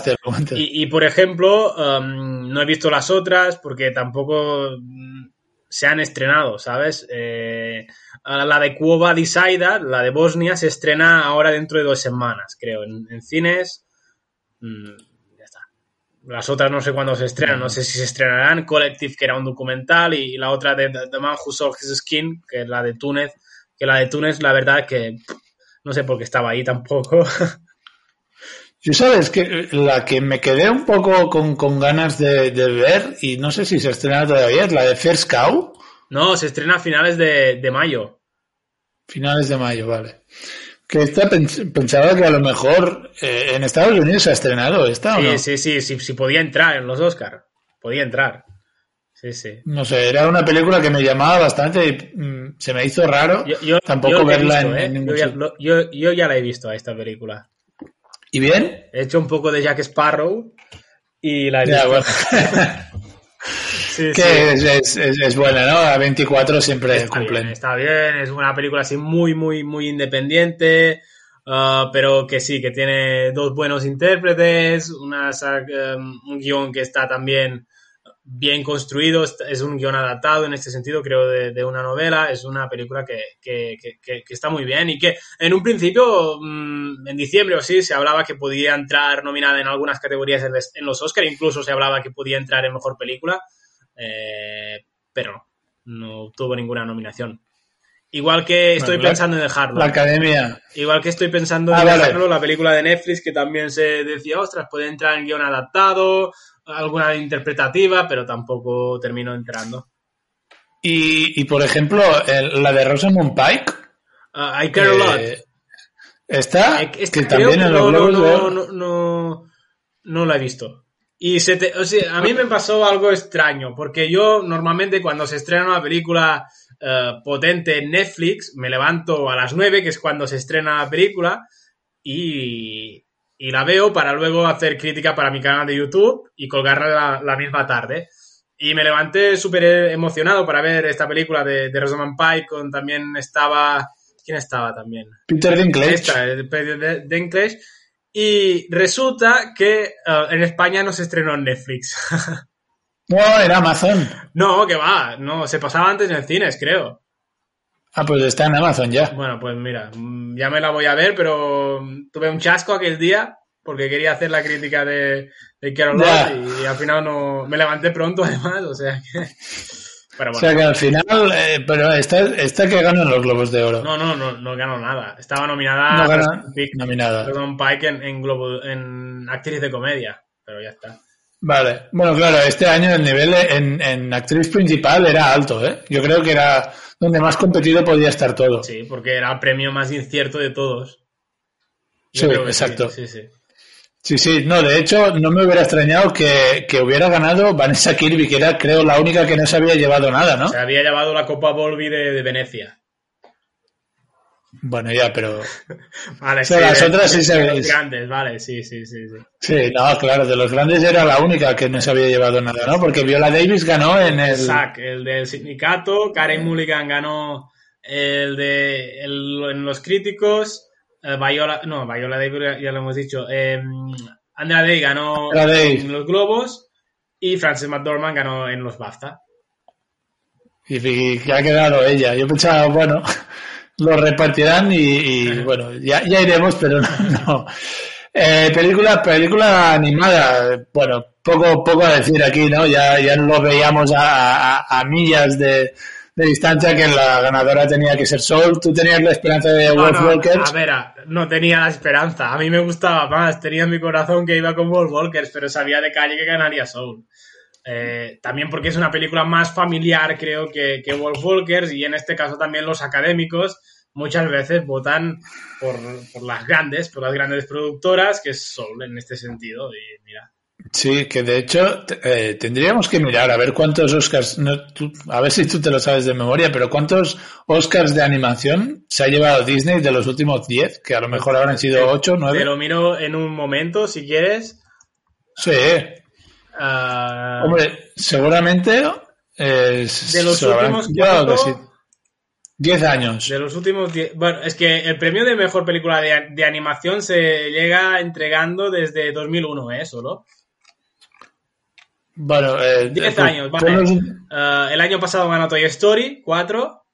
Y, y, por ejemplo, um, no he visto las otras porque tampoco mm, se han estrenado, ¿sabes? Eh, la de Cuba Decider, la de Bosnia, se estrena ahora dentro de dos semanas, creo, en, cines. Mm, ya está. Las otras no sé cuándo se estrenan, no sé si se estrenarán. Collective, que era un documental, y la otra de The, Man Who Sold His Skin, que es la de Túnez. Que la de Túnez, la verdad que no sé por qué estaba ahí tampoco. (laughs) Yo sabes que la que me quedé un poco con, con ganas de, de ver, y no sé si se estrena todavía, es la de First Cow, no, se estrena a finales de, de mayo. finales de mayo, vale. Que esta pens- pensaba que a lo mejor eh, en Estados Unidos se ha estrenado esta o Sí, no. sí, sí, sí, sí, podía entrar en los Oscars. Podía entrar. Sí, sí. No sé, era una película que me llamaba bastante y mm, se me hizo raro Yo, yo- tampoco yo verla visto, en, ¿eh? en ningún ya, lo- yo ya la he visto a esta película. ¿Y bien? He hecho un poco de Jack Sparrow y la he Ya, visto. bueno. (laughs) Sí, que sí. es, es- es- buena, ¿no? A 24 siempre Está cumplen. bien, está bien, es una película así muy, muy, muy independiente, ah, pero que sí, que tiene dos buenos intérpretes, unas, ah, um, un guion que está también bien construido, es un guion adaptado en este sentido, creo, de, de una novela, es una película que, que- que- que- está muy bien y que en un principio, mm, en diciembre o sí, se hablaba que podía entrar nominada en algunas categorías en los Oscar, incluso se hablaba que podía entrar en Mejor Película, eh, pero no obtuvo ninguna nominación. Igual que estoy Bueno, la- pensando en dejarlo. La academia. Igual que estoy pensando en Ah, vale. dejarlo, la película de Netflix, que también se decía, ostras, puede entrar en guion adaptado, alguna interpretativa, pero tampoco terminó entrando. Y, y por ejemplo, el- la de Rosamund Pike. Ah, I Care a Lot. eh, Está, Eh, esta que también que en los no, no la he visto. Y se te- o sea, a mí me pasó algo extraño, porque yo normalmente cuando se estrena una película eh, potente en Netflix, me levanto a las 9, que es cuando se estrena la película, y, y la veo para luego hacer crítica para mi canal de YouTube y colgarla la, la misma tarde. Y me levanté súper emocionado para ver esta película de, de Rosamund Pike, con también estaba... ¿Quién estaba también? Peter Dinklage. Esta, el Peter Dinklage. Y resulta que eh, en España no se estrenó en Netflix. (laughs) No, era Amazon. no, que va, no, se pasaba antes en cines, creo. Ah, pues está en Amazon ya. Bueno, pues mira, ya me la voy a ver, pero tuve un chasco aquel día porque quería hacer la crítica de, de Carol. Roth y al final no me levanté pronto (laughs) además, o sea que... Pero O sea que al final, eh, pero está, está que ganan los Globos de Oro. no, no, no, no ganó nada. Estaba nominada No gana Pike- nominada. Rosamund Pike en, en, Globo- en actriz de comedia, pero ya está. Vale. Bueno, claro, este año el nivel en, en actriz principal era alto, ¿eh? Yo creo que era donde más competido podía estar todo. Sí, porque era el premio más incierto de todos. Yo Sí, exacto. Sí, sí. Sí, sí, no, de hecho no me hubiera extrañado que, que hubiera ganado Vanessa Kirby, que era creo la única que no se había llevado nada, ¿no? Se había llevado la Copa Volvi de, de Venecia. Bueno, ya, pero... (laughs) Vale, O sea, las de- otras sí de se- los grandes, vale, sí, sí, sí, sí. Sí, no, claro, de los grandes era la única que no se había llevado nada, ¿no? Porque Viola Davis ganó en el... El del sindicato, Karen Mulligan ganó el de el- en los críticos, eh, Viola, no, Viola Davis ya- lo hemos dicho, eh, Andrea Day ganó en los Globos y Frances McDormand ganó en los BAFTA. Y, y que ha quedado ella. Yo pensaba, bueno, lo repartirán y, y, bueno, ya, ya iremos, pero no. (laughs) no. Eh, película, película animada, bueno, poco, poco a decir aquí, ¿no? Ya, ya lo veíamos a, a- a millas de, de distancia que la ganadora tenía que ser Soul. Tú tenías la esperanza de No, Wolf no, Walkers. a ver, no tenía la esperanza. A mí me gustaba más. Tenía en mi corazón que iba con Wolf Walkers, pero sabía de calle que ganaría Soul. Eh, también porque es una película más familiar, creo, que, que Wolf Walkers, y en este caso también los académicos muchas veces votan por, por las grandes, por las grandes productoras, que son en este sentido. Y mira. Sí, que de hecho eh, tendríamos que mirar a ver cuántos Oscars, no, tú- a ver si tú te lo sabes de memoria, pero cuántos Oscars de animación se ha llevado Disney de los últimos 10, que a lo mejor habrán sido 8, Te 9. lo miro en un momento, si quieres. Sí, Ah, hombre, seguramente eh, De los últimos llevado cuatro- que sí. 10 años. De los últimos 10. Bueno, es que el premio de mejor película de, de animación se llega entregando desde 2001, ¿eh? Solo. Bueno, eh, 10 eh, años, vale. ponlos- Ah, el año pasado ganó Toy Story 4.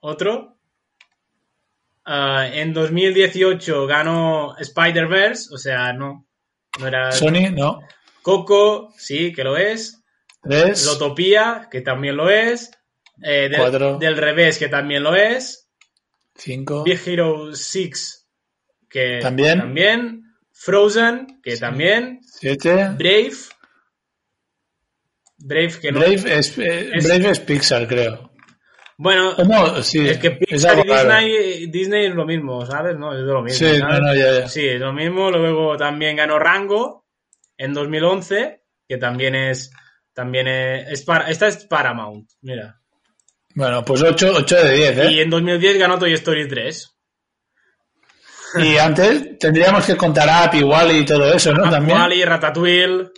Otro. Ah, en 2018 ganó Spider-Verse, o sea, no. No era. Sony, no. Coco, sí, que lo es. 3. Lotopía, que también lo es. Eh, del, Cuatro. del revés, que también lo es. 5. Big Hero 6, que También. también. Frozen, que también. 7. Brave. Brave, que no. Brave es, eh, Es- Brave es Pixar, creo. Bueno, No, sí. es que es Pixar y algo raro. Disney, Disney es lo mismo, ¿sabes? No, es de lo mismo. Sí, ¿sabes? no, ya, ya. Sí, es lo mismo. Luego también ganó Rango en 2011, que también es. También es. es para- esta es Paramount, mira. Bueno, pues 8, 8 de 10, ¿eh? Y en 2010 ganó Toy Story 3. Y antes tendríamos que contar App igual y todo eso, ¿no? También. Wally, Ratatouille.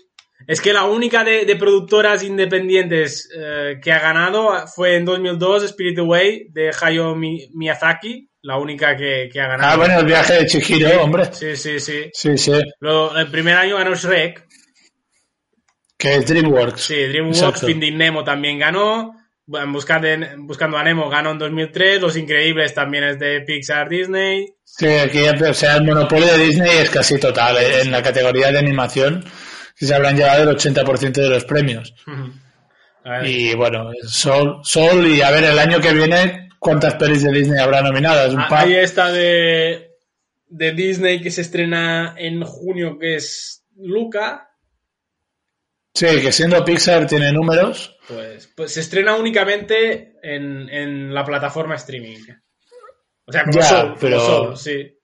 Es que la única de, de productoras independientes eh, que ha ganado fue en 2002 Spirit Away de Hayao Mi- Miyazaki. La única que, que ha ganado. Ah, bueno, el viaje de Chihiro, hombre. Sí, sí, sí. Sí, sí. Luego, el primer año ganó Shrek. Que es DreamWorks. Sí, DreamWorks. Finding Nemo también ganó. Buscando, Buscando a Nemo ganó en 2003. Los Increíbles también es de Pixar Disney. Sí, aquí o sea, el monopolio de Disney es casi total. ¿eh? En la categoría de animación que se habrán llevado el 80% de los premios. Y bueno, Sol, Sol y a ver el año que viene cuántas pelis de Disney habrá nominadas. Un Ah. Ahí está de, de Disney que se estrena en junio, que es Luca. Sí, que siendo Pixar tiene números. Pues, pues se estrena únicamente en, en la plataforma streaming. O sea, como Ya, Soul, como pero- Soul, sí.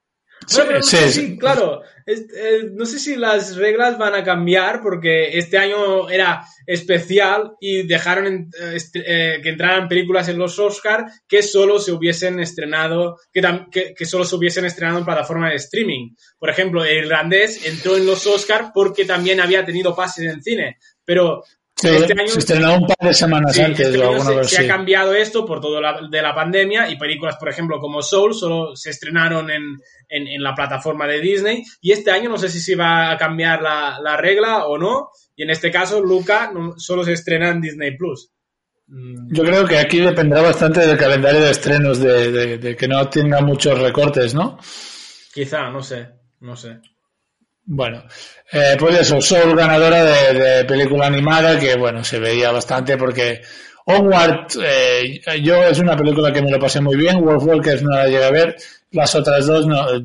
Sí, Bueno, pero no sí, sé si, claro, es- eh, no sé si las reglas van a cambiar porque este año era especial y dejaron en- eh, que entraran películas en los Oscar que solo se hubiesen estrenado, que, que solo se hubiesen estrenado en plataforma de streaming. Por ejemplo, el irlandés entró en los Oscar porque también había tenido pases en cine, pero Sí, Este año- se estrenó un par de semanas Sí, antes este o año alguna se, ha cambiado esto por todo la, de la pandemia y películas, por ejemplo, como Soul, solo se estrenaron en, en- en la plataforma de Disney. Y este año no sé si se va a cambiar la, la regla o no. Y en este caso, Luca no- solo se estrena en Disney Plus. Mm, Yo creo que aquí dependerá bastante del calendario de estrenos, de, de- de que no tenga muchos recortes, ¿no? Quizá, no sé, no sé. Bueno, eh, pues eso, Soul ganadora de, de película animada, que bueno, se veía bastante porque Onward, eh, yo es una película que me lo pasé muy bien, Wolf Walkers no la llegué a ver, las otras dos, no, el-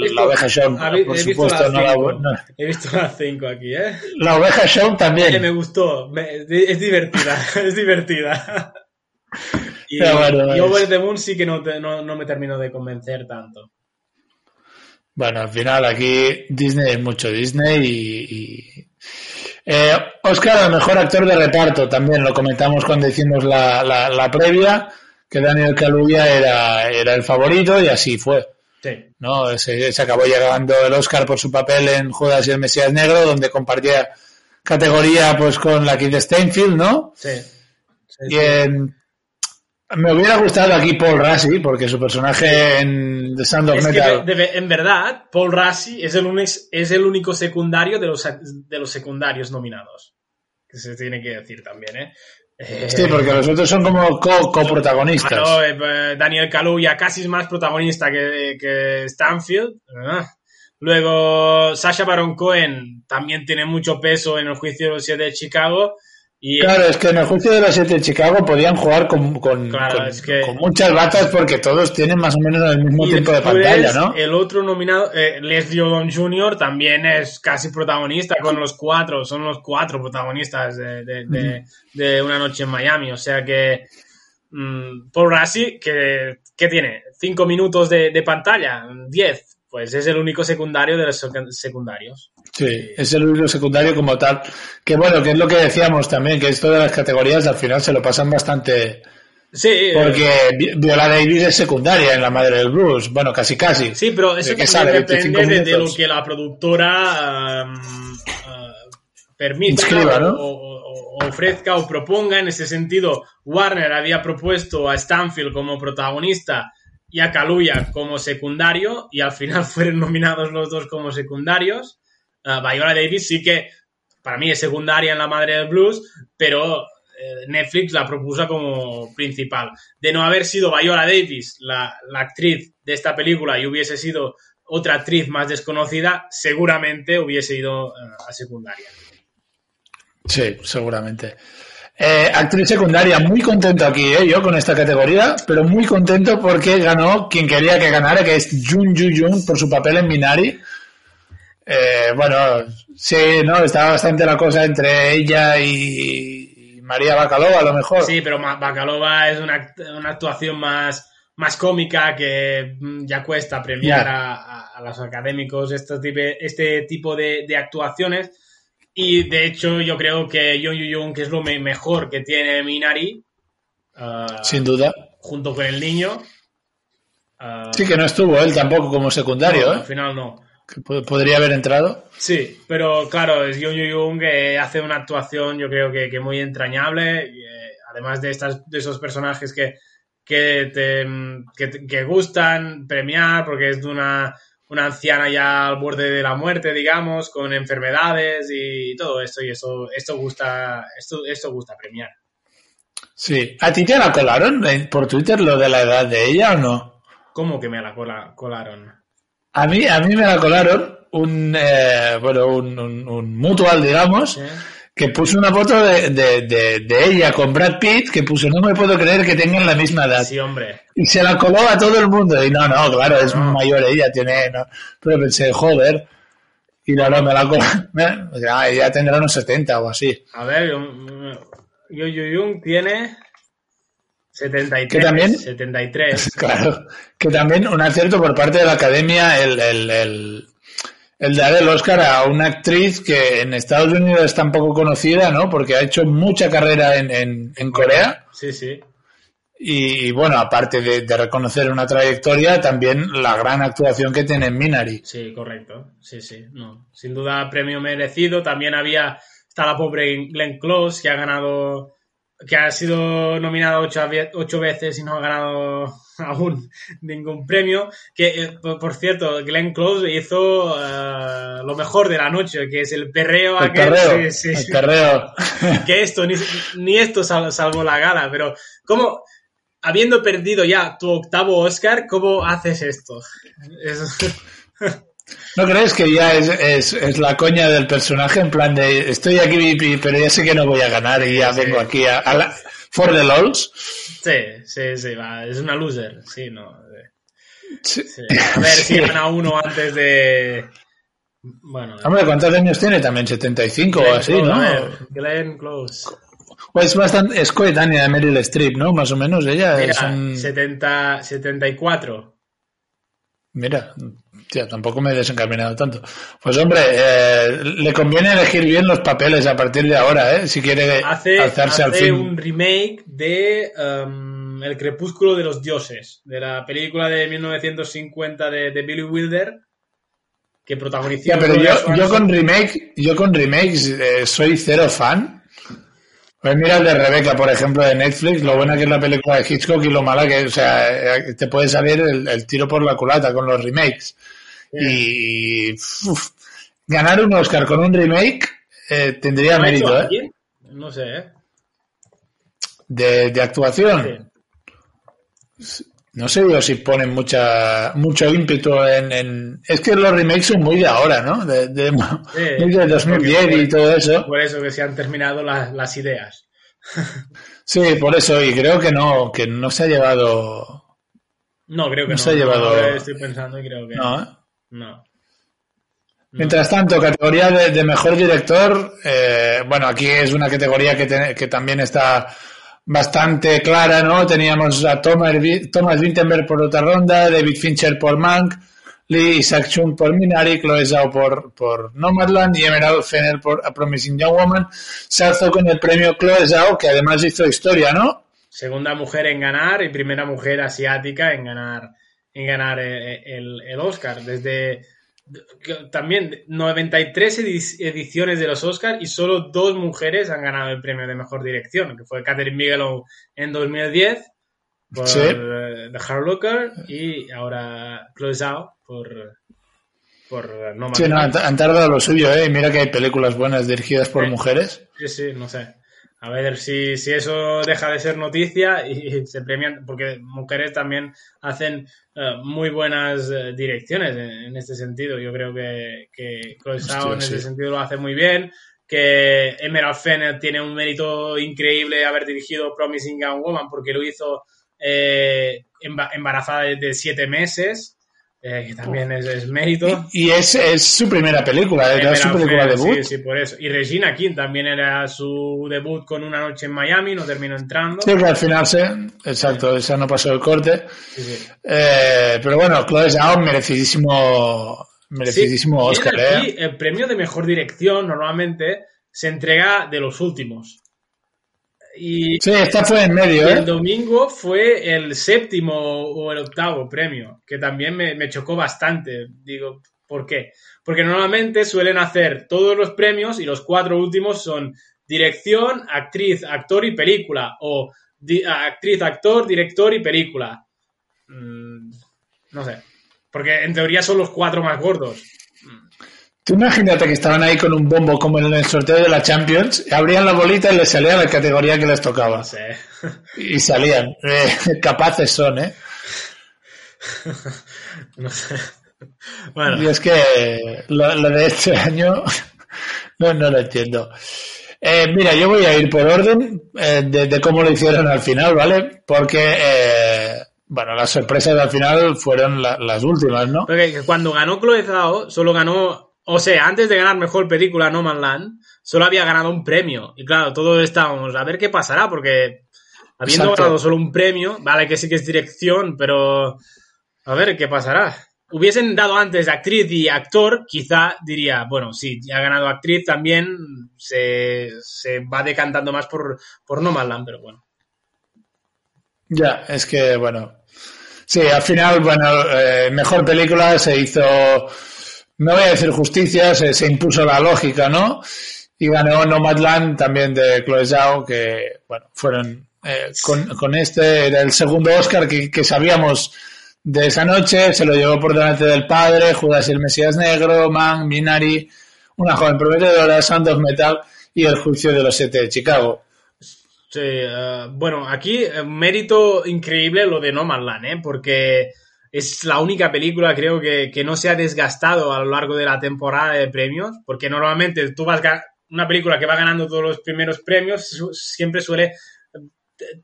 visto- la oveja vi- por supuesto, no la, cinco. no- He visto las 5 aquí, ¿eh? la oveja Shaun Que me también. gustó, me- es divertida, (laughs) es divertida. Y, bueno, y Over the Moon sí que no, te- no, no me terminó de convencer tanto. Bueno, al final aquí Disney es mucho Disney y... y- Eh, Oscar, el mejor actor de reparto, también lo comentamos cuando hicimos la, la, la previa, que Daniel Kaluuya era, era el favorito y así fue. Sí. ¿no? Se, se acabó llegando el Oscar por su papel en Judas y el Mesías Negro, donde compartía categoría pues con la Kid Steinfield, ¿no? Sí. Sí, Y en- me hubiera gustado aquí Paul Rassi, porque su personaje en The Sound of Es que Metal... de- de- en verdad, Paul Rassi es el, único, es el único secundario de los, de los secundarios nominados. Que se tiene que decir también, ¿eh? Eh, Sí, porque los otros son como co- coprotagonistas. claro, eh, Daniel Kaluuya casi es más protagonista que, que Stanfield. Ah. Luego, Sasha Baron Cohen también tiene mucho peso en el juicio de los siete de Chicago. Y Claro, es que en el juicio de las siete de Chicago podían jugar con, con, Claro, con- es que- con muchas batas porque todos tienen más o menos el mismo Y tiempo de pantalla, ¿no? El otro nominado, eh, Leslie Odom Jr., también es casi protagonista con los cuatro. Son los cuatro protagonistas de, de- de- de Una Noche en Miami. O sea que mm, Paul Rassi, que, que tiene 5 minutos de, de pantalla, 10, pues es el único secundario de los secu- secundarios. Sí, es el único secundario como tal. Que bueno, que es lo que decíamos también, que esto de las categorías al final se lo pasan bastante. Sí, eh, Porque Vi- Viola Davis es secundaria en la madre del blues. Bueno, casi casi. Sí, pero eso ¿De sale? depende 25 de, de lo que la productora um, ah, permita Inscriba, ¿no? o- o ofrezca o proponga. En ese sentido, Warner había propuesto a Stanfield como protagonista y a Kaluuya como secundario y al final (laughs) fueron nominados los dos como secundarios. Ah, Viola Davis sí que para mí es secundaria en la madre del blues, pero eh, Netflix la propuso como principal. De no haber sido Viola Davis la, actriz de esta película y hubiese sido otra actriz más desconocida, seguramente hubiese ido eh, a secundaria. Sí, seguramente. Eh, actriz secundaria, muy contento aquí, ¿eh? yo con esta categoría, pero muy contento porque ganó quien quería que ganara, que es Jun Ju Jun por su papel en Minari. Eh, bueno, sí, ¿no? Estaba bastante la cosa entre ella y, y María Bacalova, a lo mejor. Sí, pero Bacalova es una, una actuación más, más cómica que mm, ya cuesta premiar a, a- a los académicos este tipo, este tipo de, de actuaciones. Y de hecho, yo creo que Yoon Yu que es lo me- mejor que tiene Minari, ah, Sin duda. junto con el niño. ah, Sí, que no estuvo él tampoco como secundario, no, ¿eh? Al final no. Que po- podría haber entrado. Sí, pero claro, es Yoon Yoon que hace una actuación, yo creo que, que muy entrañable. y, eh, además de, estas, de esos personajes que, que, te, que, te- que gustan premiar, porque es de una, una anciana ya al borde de la muerte, digamos, con enfermedades y todo esto. Y eso, esto gusta, esto, esto gusta premiar. Sí. ¿A ti te la colaron por Twitter lo de la edad de ella o no? ¿Cómo que me la cola- colaron? A mí, a mí me la colaron un, eh, bueno, un, un- un mutual, digamos, ¿Sí? que puso una foto de, de- de- de ella con Brad Pitt, que puso, no me puedo creer que tengan la misma edad. Sí, hombre. Y se la coló a todo el mundo. Y no, no, claro, es No. mayor ella, tiene, no. Pero pensé, joder. Y no, no, me la coló. (laughs) Ya, ya tendrá unos 70 o así. A ver, Yo Yoon tiene 73. ¿Que también? 73. (laughs) Claro, que también un acierto por parte de la academia el, el, el, el dar el Oscar a una actriz que en Estados Unidos es tan poco conocida, ¿no? Porque ha hecho mucha carrera en, en, en Corea Sí, sí. y, y, bueno, aparte de, de reconocer una trayectoria, también la gran actuación que tiene en Minari. Sí, correcto. Sí, sí. No. Sin duda, premio merecido. También había. Está la pobre Glenn Close, que ha ganado. Que ha sido nominada ocho, ocho veces y no ha ganado (laughs) aún ningún premio. Que, eh, por, por cierto, Glenn Close hizo eh, lo mejor de la noche, que es el perreo El aquel. perreo, Sí, sí, el perreo. (laughs) que esto, ni, ni esto sal- salvó la gala, pero ¿cómo, habiendo perdido ya tu octavo Oscar, cómo haces esto? Es- (laughs) ¿No crees que ya es, es, es la coña del personaje en plan de estoy aquí pero ya sé que no voy a ganar y ya vengo aquí a, a la, for the lols? sí, sí, sí, va, es una loser, sí, no. Sí. sí. A ver (laughs) si Sí. gana uno antes de... Bueno, Hombre, ¿cuántos años tiene? También 75 o Glenn así, Close, ¿no? ver, Glenn Close. Pues es bastante, es coetánea de Meryl Streep, ¿no? Más o menos, ella Mira, es un... 70, 74. Mira, tío, tampoco me he desencaminado tanto. Pues hombre, eh, le conviene elegir bien los papeles a partir de ahora, ¿eh? Si quiere hace, alzarse al hace fin. un remake de um, El crepúsculo de los dioses, de la película de 1950 de, de Billy Wilder, que protagonizó pero yo, yo con remake, yo con remakes eh, soy cero fan. Pues mira el de Rebeca, por ejemplo, de Netflix, lo buena que es la película de Hitchcock y lo mala que, o sea, eh, te puede salir el, el tiro por la culata con los remakes. Y uf, ganar un Oscar con un remake eh, tendría ¿Lo ha hecho mérito, ¿eh? alguien? No sé, ¿eh? De, de actuación. No sé yo si ponen mucha, mucho ímpetu en, en- Es que los remakes son muy de ahora, ¿no? De, de, muy de 2010 y todo eso. Por eso que se han terminado las, las ideas. (laughs) Sí, por eso, y creo que no, que no se ha llevado. No, creo que No no. se ha llevado- estoy pensando y creo que No, ¿eh? No. Mientras tanto, categoría de, de mejor director, eh, bueno, aquí es una categoría que, te- que también está bastante clara, ¿no? Teníamos a Thomas, Thomas Vinterberg por otra ronda, David Fincher por Mank, Lee Isaac Chung por Minari, Chloe Zhao por, por Nomadland y Emerald Fennel por A Promising Young Woman. Se alzó con el premio Chloe Zhao, que además hizo historia, ¿no? Segunda mujer en ganar y primera mujer asiática en ganar, en ganar eh, el, el Oscar. Desde también 93 ediciones de los Oscars y solo dos mujeres han ganado el premio de mejor dirección, que fue Catherine Bigelow en 2010 por eh, The Hard Looker y ahora Chloe Zhao por por No Sí, no, han, tardado lo suyo, ¿eh? Mira que hay películas buenas dirigidas por mujeres. Sí, sí, no sé. A ver si, si eso deja de ser noticia y (laughs) se premian, porque mujeres también hacen eh, muy buenas eh, direcciones en, este sentido. Yo creo que, que Chloe en ese sentido lo hace muy bien, que Emerald Fennell tiene un mérito increíble de haber dirigido Promising Young Woman porque lo hizo eh, embarazada de siete meses eh, que también es, mérito. Y, es, es, su primera película, era su película debut. Sí, sí, por eso. Y Regina King también era su debut con Una noche en Miami, no terminó entrando. Sí, que al final sí, exacto, esa no pasó el corte. Eh, pero bueno, Chloe Zhao, merecidísimo, merecidísimo Oscar. Aquí, ¿eh? el premio de mejor dirección normalmente se entrega de los últimos. Y sí, esta fue en medio. El ¿eh? domingo fue el séptimo o el octavo premio, que también me, chocó bastante. Digo, ¿por qué? Porque normalmente suelen hacer todos los premios y los cuatro últimos son dirección, actriz, actor y película. O actriz, actor, director y película. Mm, no sé. Porque en teoría son los cuatro más gordos. Tú imagínate que estaban ahí con un bombo como en el sorteo de la Champions, abrían la bolita y les salía la categoría que les tocaba. Sí. Y salían. Eh, (laughs) capaces son, ¿eh? (laughs) No sé. Bueno. Y es que lo, de este año (laughs) no, no lo entiendo. Eh, mira, yo voy a ir por orden eh, de, cómo lo hicieron al final, ¿vale? Porque, bueno, las sorpresas al final fueron las últimas, ¿no? Porque cuando ganó Chloe Zhao, solo ganó o sea, antes de ganar mejor película No Man Land, solo había ganado un premio. Y claro, todos estábamos a ver qué pasará, porque habiendo ganado solo un premio, vale que sí que es dirección, pero a ver qué pasará. Hubiesen dado antes actriz y actor, quizá diría, bueno, sí, ya ha ganado actriz, también se, va decantando más por, por No Man Land, pero bueno. Ya, es que, bueno. Sí, al final, bueno, eh, mejor película se hizo no voy a decir justicia, se, impuso la lógica, ¿no? Y ganó Nomadland también de Chloe Zhao, que, bueno, fueron eh, con, este, era el segundo Oscar que, sabíamos de esa noche, se lo llevó por delante del padre, Judas y el Mesías Negro, Man, Minari, Una joven prometedora, Sound of Metal y El juicio de los siete de Chicago. Sí, eh, bueno, aquí eh, mérito increíble lo de Nomadland, ¿eh? Porque es la única película, creo, que, que, no se ha desgastado a lo largo de la temporada de premios, porque normalmente tú vas una película que va ganando todos los primeros premios siempre suele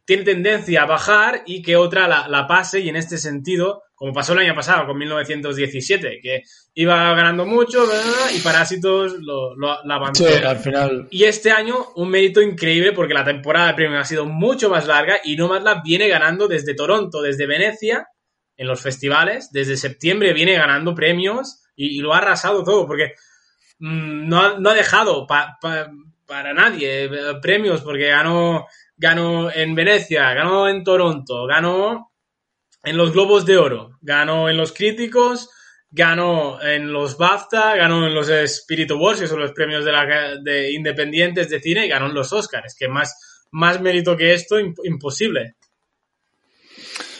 tiene tendencia a bajar y que otra la, la, pase y en este sentido, como pasó el año pasado con 1917, que iba ganando mucho y Parásitos lo, lo, avanzó. Sí, al final. Y este año un mérito increíble porque la temporada de premios ha sido mucho más larga y No la viene ganando desde Toronto, desde Venecia en los festivales. Desde septiembre viene ganando premios y, lo ha arrasado todo porque mm, no, ha, no, ha, dejado para nadie eh, premios porque ganó, ganó en Venecia, ganó en Toronto, ganó en los Globos de Oro, ganó en los Críticos, ganó en los BAFTA, ganó en los Spirit Awards, que son los premios de, la, de independientes de cine, y ganó en los Oscars. Que más, más mérito que esto, imposible.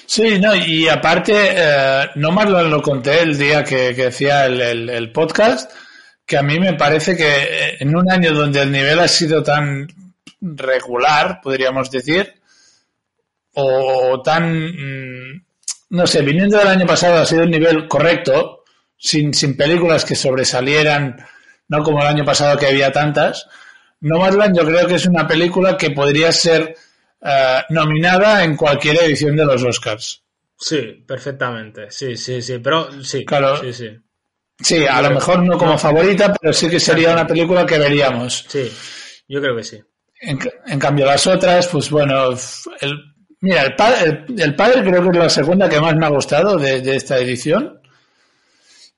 Sí, no, y aparte, eh, no más lo, conté el día que, que hacía el, podcast, que a mí me parece que eh, en un año donde el nivel ha sido tan regular, podríamos decir, o, tan, mm, no sé, viniendo del año pasado ha sido un nivel correcto, sin, sin películas que sobresalieran, no como el año pasado que había tantas. No Nomadland yo creo que es una película que podría ser eh, nominada en cualquier edición de los Oscars. Sí, perfectamente. Sí, sí, sí. Pero sí. Claro. Sí, sí. Sí, a lo mejor no como favorita, pero sí que sería una película que veríamos. Sí, yo creo que sí. En, en cambio, las otras, pues bueno, el, mira, el, pa- el, el padre creo que es la segunda que más me ha gustado de, de esta edición.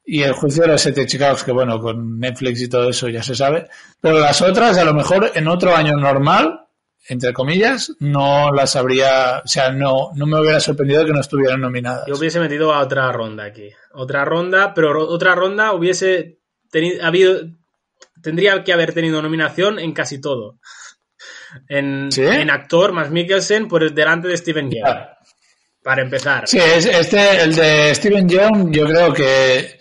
Y el juicio de los siete Chicago, que bueno, con Netflix y todo eso ya se sabe. Pero las otras, a lo mejor en otro año normal, entre comillas, no las habría, o sea, no, no me hubiera sorprendido que no estuvieran nominadas. Yo hubiese metido a otra ronda aquí. Otra ronda, pero ro- otra ronda hubiese tenido, habido, tendría que haber tenido nominación en casi todo. En, ¿Sí? en actor, más Mikkelsen por delante de Steven Yeun. Para empezar. Sí, es- este, el de Steven Yeun, yo creo que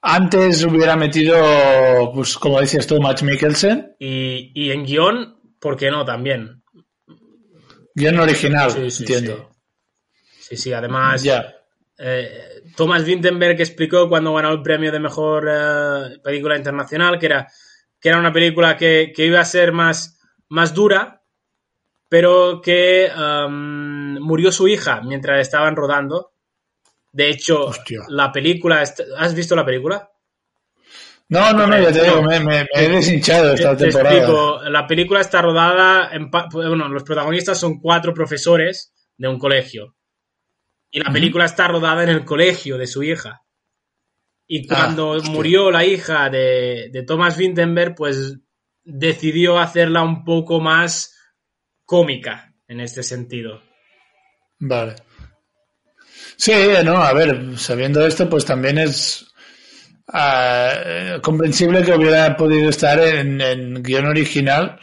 antes hubiera metido, pues como dices tú, Matt Mikkelsen, Y, y en guion, ¿por qué no? También. Guion original, Sí, sí, entiendo. Sí, sí, además. Ya. eh, Thomas Vinterberg explicó cuando ganó el premio de mejor eh, película internacional que era, que era una película que, que iba a ser más, más dura, pero que um, murió su hija mientras estaban rodando. De hecho, Hostia. la película. ¿Has visto la película? No, no, no, ya te digo, me, me- me he deshinchado esta Te temporada. explico, la película está rodada en bueno, los protagonistas son cuatro profesores de un colegio. Y la película está rodada en el colegio de su hija. Y Ah, cuando murió la hija de, de Thomas Vinterberg, pues decidió hacerla un poco más cómica en este sentido. Vale. Sí, no, a ver, sabiendo esto, pues también es ah, eh, comprensible que hubiera podido estar en, en guion original,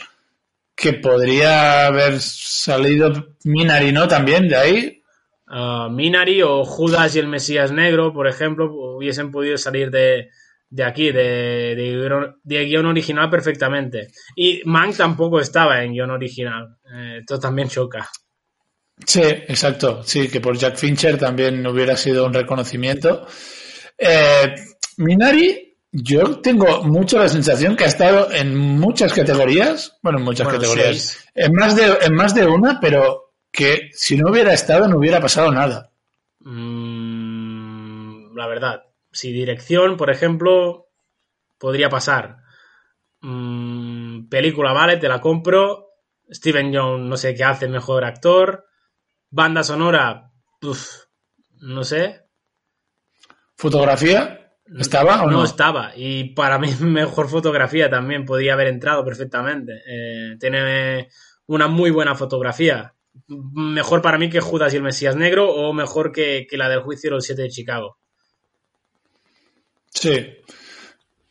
que podría haber salido Minari, ¿no? También de ahí. Ah, Minari o Judas y el Mesías Negro, por ejemplo, hubiesen podido salir de, de aquí, de, de, de guion original perfectamente. Y Mank tampoco estaba en guion original. Eh, esto también choca. Sí, exacto. Sí, que por Jack Fincher también hubiera sido un reconocimiento. Eh, Minari, yo tengo mucho la sensación que ha estado en muchas categorías, bueno, en muchas Bueno, categorías, seis. en más, de, en más de una, pero que si no hubiera estado no hubiera pasado nada. Mm, la verdad, si dirección, por ejemplo, podría pasar. Mm, película, vale, te la compro. Steven Young, no sé qué hace, mejor actor. Banda sonora, uf, no sé. ¿Fotografía? ¿Estaba o no? No estaba. Y para mí, (laughs) mejor fotografía también podría haber entrado perfectamente. Eh, tiene una muy buena fotografía. Mejor para mí que Judas y el Mesías Negro o mejor que, que la del juicio de los siete de Chicago. Sí.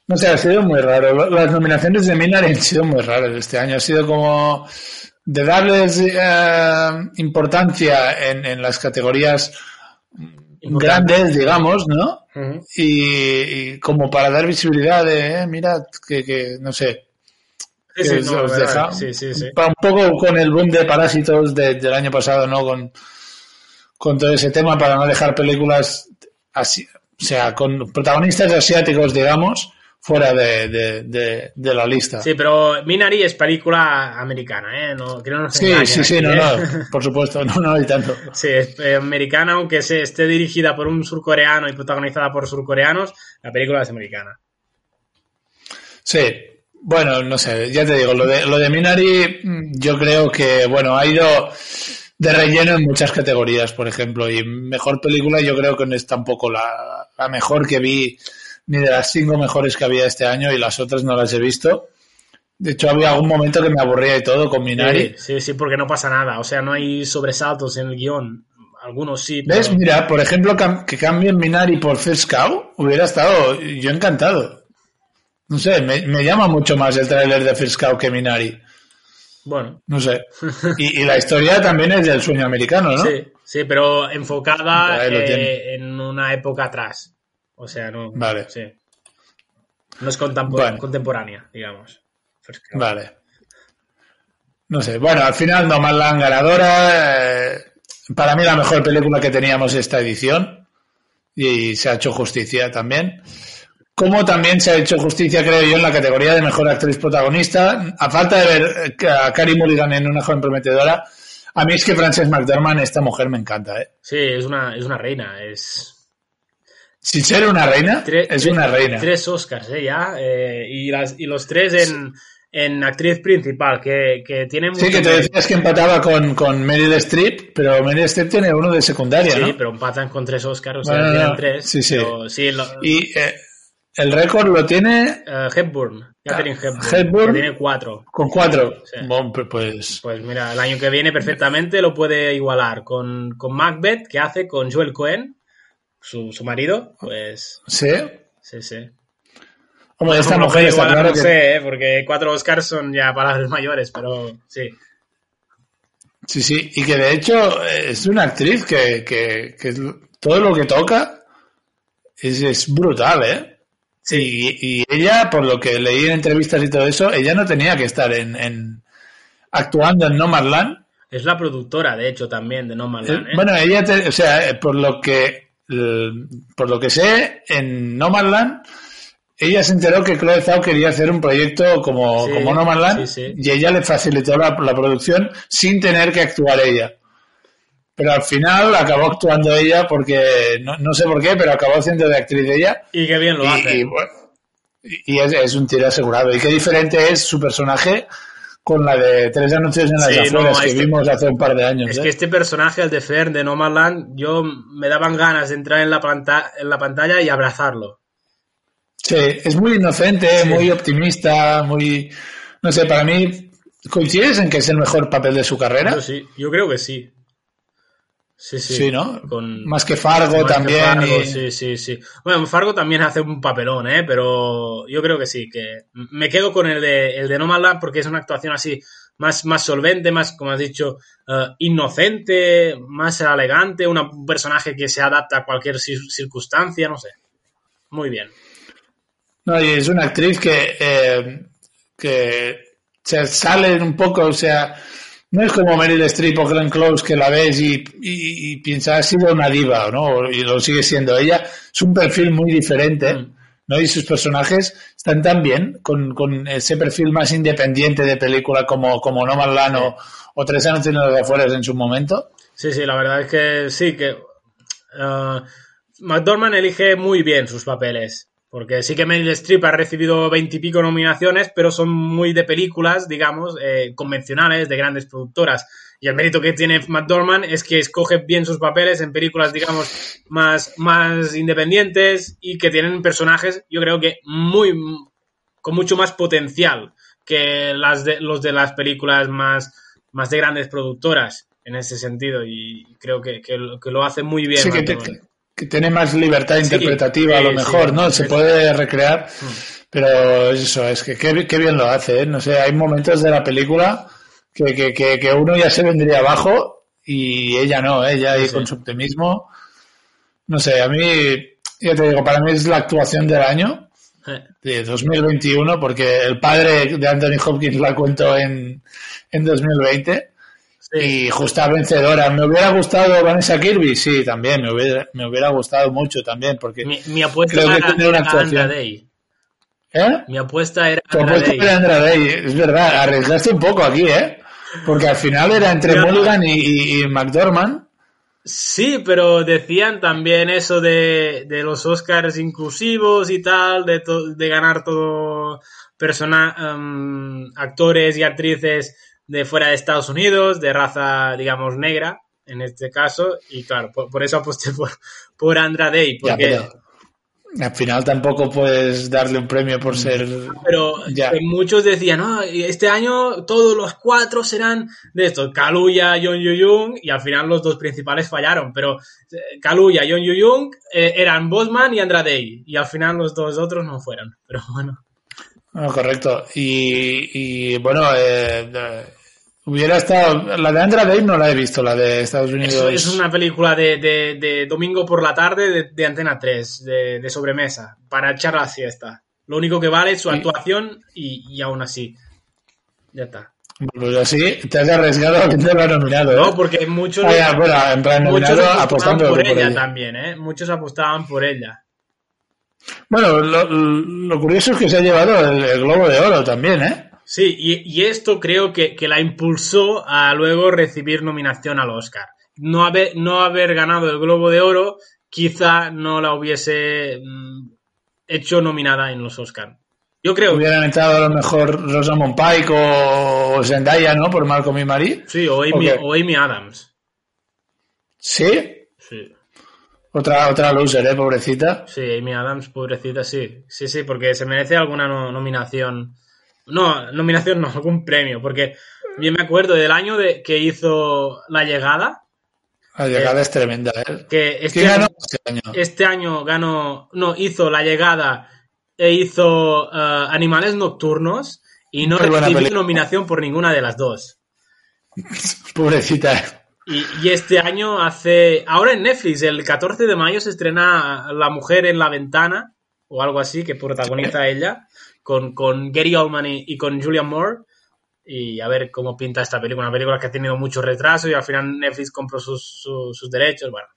No sé, ha sido muy raro. Las nominaciones de Minari han sido muy raras este año. Ha sido como de darles eh, importancia en, en las categorías grandes, digamos, ¿no? Y, y como para dar visibilidad de, eh, mirad, que, que no sé. Sí, no, deja- sí, sí, sí. Un poco con el boom de parásitos de- del año pasado, ¿no? Con, con todo ese tema para no dejar películas así, o sea, con protagonistas asiáticos, digamos, fuera de, de, de- de la lista. Sí, pero Minari es película americana, ¿eh? No, que no nos Sí, sí, sí, aquí, no, ¿eh? no, (laughs) por supuesto, no, no hay tanto. Sí, es eh, americana, aunque se esté dirigida por un surcoreano y protagonizada por surcoreanos, la película es americana. Sí, bueno, no sé, ya te digo, lo de, lo de Minari, yo creo que, bueno, ha ido de relleno en muchas categorías, por ejemplo, y mejor película yo creo que no es tampoco la, la mejor que vi, ni de las cinco mejores que había este año, y las otras no las he visto. De hecho, había algún momento que me aburría y todo con Minari. Sí, sí, sí, porque no pasa nada. O sea, no hay sobresaltos en el guion. Algunos sí, pero... ¿Ves? Mira, por ejemplo, que cambien Minari por First Cow, hubiera estado yo encantado. No sé, me, me llama mucho más el tráiler de First Cow que Minari. Bueno, No sé. (laughs) Y, y la historia también es del sueño americano, ¿no? sí, sí, pero enfocada eh, en una época atrás. O sea, no... Vale. Sí. No es Bueno. contemporánea, digamos. Vale. No sé. Bueno, al final Nomadland ganadora. eh, para mí la mejor película que teníamos esta edición. Y se ha hecho justicia también. Como también se ha hecho justicia, creo yo, en la categoría de mejor actriz protagonista. A falta de ver eh, a Carey Mulligan en una joven prometedora, a mí es que Frances McDormand, esta mujer me encanta, ¿eh? Sí, es una, es una reina. Es... Sin ser una reina, Tre- es tre- una reina. Tres Oscars, ¿eh? Ya. eh, y, las, y los tres en, en actriz principal, que, que tiene Sí, que te decías que empataba con, con Meryl Streep, pero Meryl Streep tiene uno de secundaria, sí, ¿no? pero empatan con tres Oscars, o sea, Bueno, tienen no, tres. sí, sí. pero sí, lo- Y eh, el récord lo tiene eh, Hepburn, Catherine Hepburn, Ah, Hepburn. que tiene cuatro. con cuatro. Sí. Bueno, pues Pues mira, el año que viene perfectamente lo puede igualar con, con Macbeth, que hace con Joel Cohen, su, su marido, pues sí. sí, sí. Hombre, esta mujer está igualar, claro no que sé, ¿eh? porque cuatro Oscars son ya palabras mayores, pero sí. Sí, sí, y que de hecho eh, es una actriz que, que, que todo lo que toca es, es brutal, ¿eh? Sí. Y, y ella, por lo que leí en entrevistas y todo eso, ella no tenía que estar en, en actuando en No Land. Es la productora, de hecho, también de No Eh, Land, ¿eh? Bueno, ella, te- o sea, eh, por lo que por lo que sé, en No Land, ella se enteró que Chloe Zhao quería hacer un proyecto como, Sí, como No Land sí, sí. y ella le facilitó la, la producción sin tener que actuar ella. Pero al final acabó actuando ella porque, no, no sé por qué, pero acabó haciendo de actriz ella. Y qué bien lo y, hace. y, bueno, y- y es, es un tiro asegurado. Y qué diferente es su personaje con la de Tres anuncios en las Sí, no, afueras que este- vimos hace un par de años. Es ¿eh? que este personaje, el de Fern de No Man's Land, yo me daban ganas de entrar en la, panta- en la pantalla y abrazarlo. Sí, es muy inocente, Sí. muy optimista, muy... No sé, para mí, ¿coincides en que es el mejor papel de su carrera? Yo sí, yo creo que sí. Sí, sí. Sí, ¿no? Con, Más que Fargo más que también. Fargo, y- Sí, sí, sí. Bueno, Fargo también hace un papelón, ¿eh? Pero yo creo que sí, que me quedo con el de, el de No Man's Land porque es una actuación así más, más solvente, más, como has dicho, eh, inocente, más elegante, una- un personaje que se adapta a cualquier cir- circunstancia, no sé. Muy bien. No, y es una actriz que, eh, que se sale un poco, o sea, no es como Meryl Streep o Glenn Close que la ves y, y, y piensas ha sido una diva, ¿no? Y lo sigue siendo ella. Es un perfil muy diferente, Mm. ¿no? Y sus personajes están tan bien con, con ese perfil más independiente de película como, como No Man's Land o, o Tres años en los afueras en su momento. Sí, sí, la verdad es que sí, que eh, McDormand elige muy bien sus papeles. Porque sí que Meryl Streep ha recibido veintipico nominaciones, pero son muy de películas, digamos, eh, convencionales, de grandes productoras. Y el mérito que tiene McDormand es que escoge bien sus papeles en películas, digamos, más, más independientes y que tienen personajes, yo creo que muy, con mucho más potencial que las de, los de las películas más, más de grandes productoras en ese sentido. Y creo que, que, lo- que lo hace muy bien. Sí, que. Que tiene más libertad Sí, interpretativa a lo mejor, sí. ¿no? Se puede recrear, Mm. pero eso, es que qué, qué bien lo hace, ¿eh? No sé, hay momentos de la película que, que, que, que uno ya se vendría abajo y ella no, ¿eh? ella ahí Sí. con su optimismo. No sé, a mí, ya te digo, para mí es la actuación del año Eh, de 2021 porque el padre de Anthony Hopkins la cuento en, en 2020 sí. Y justa vencedora. ¿Me hubiera gustado Vanessa Kirby? Sí, también, me hubiera, me hubiera gustado mucho también, porque... Mi, mi apuesta Creo que era, una actuación. ¿Eh? Mi apuesta era Tu apuesta era es verdad, arriesgaste un poco aquí, ¿eh? Porque al final era entre Mulligan y, y, y McDormand. Sí, pero decían también eso de, de los Oscars inclusivos y tal, de, to- de ganar todo persona, em, actores y actrices de fuera de Estados Unidos, de raza, digamos, negra, en este caso, y claro, por, por eso aposté (laughs) por, por Andra Day, Ya, porque... pero al final tampoco puedes darle un premio por ser... Pero Ya. muchos decían, no, este año todos los cuatro serán de estos, Kaluuya, John Yu-Jung, y al final los dos principales fallaron, pero eh, Kaluuya, John Yu-Jung eh, eran Bosman y Andra Day, y al final los dos otros no fueron, pero bueno. No, correcto. Y, y, bueno, eh, de- hubiera estado... La de Andra Day no la he visto, la de Estados Unidos. Es una película de, de- de domingo por la tarde de, de Antena 3, de, de sobremesa, para echar la siesta. Lo único que vale es su actuación y, y aún así. Ya está. Pues así te has arriesgado a que te lo ha nominado, ¿eh? No, porque muchos... Ah, ya, bueno, en plan Muchos apostaban por ella, ella. también, ¿eh? Muchos apostaban por ella. Bueno, lo, lo curioso es que se ha llevado el, el Globo de Oro también, ¿eh? Sí, y, y esto creo que, que la impulsó a luego recibir nominación al Oscar. No haber, no haber ganado el Globo de Oro quizá no la hubiese mm, hecho nominada en los Oscar. Yo creo. Hubieran entrado a lo mejor Rosamund Pike o Zendaya, ¿no? Por Malcolm y Marie. Sí, o Amy, o Amy Adams. Sí. Otra, otra loser, ¿eh? Pobrecita. Sí, Amy Adams, pobrecita, sí. Sí, sí, porque se merece alguna no- nominación. No, nominación no, (laughs) algún premio. Porque yo me acuerdo del año de, que hizo La Llegada. La llegada es tremenda, ¿eh? Que este ¿Quién ganó año, este año? este año ganó. No, hizo La Llegada e hizo eh, Animales Nocturnos. Y no Muy recibió nominación por ninguna de las dos. (laughs) Pobrecita. Y, y este año hace. Ahora en Netflix, el 14 de mayo se estrena La mujer en la ventana, o algo así, que protagoniza ella, con, con Gary Oldman y, y con Julian Moore. Y a ver cómo pinta esta película. Una película que ha tenido mucho retraso y al final Netflix compró sus, sus, sus derechos. Bueno,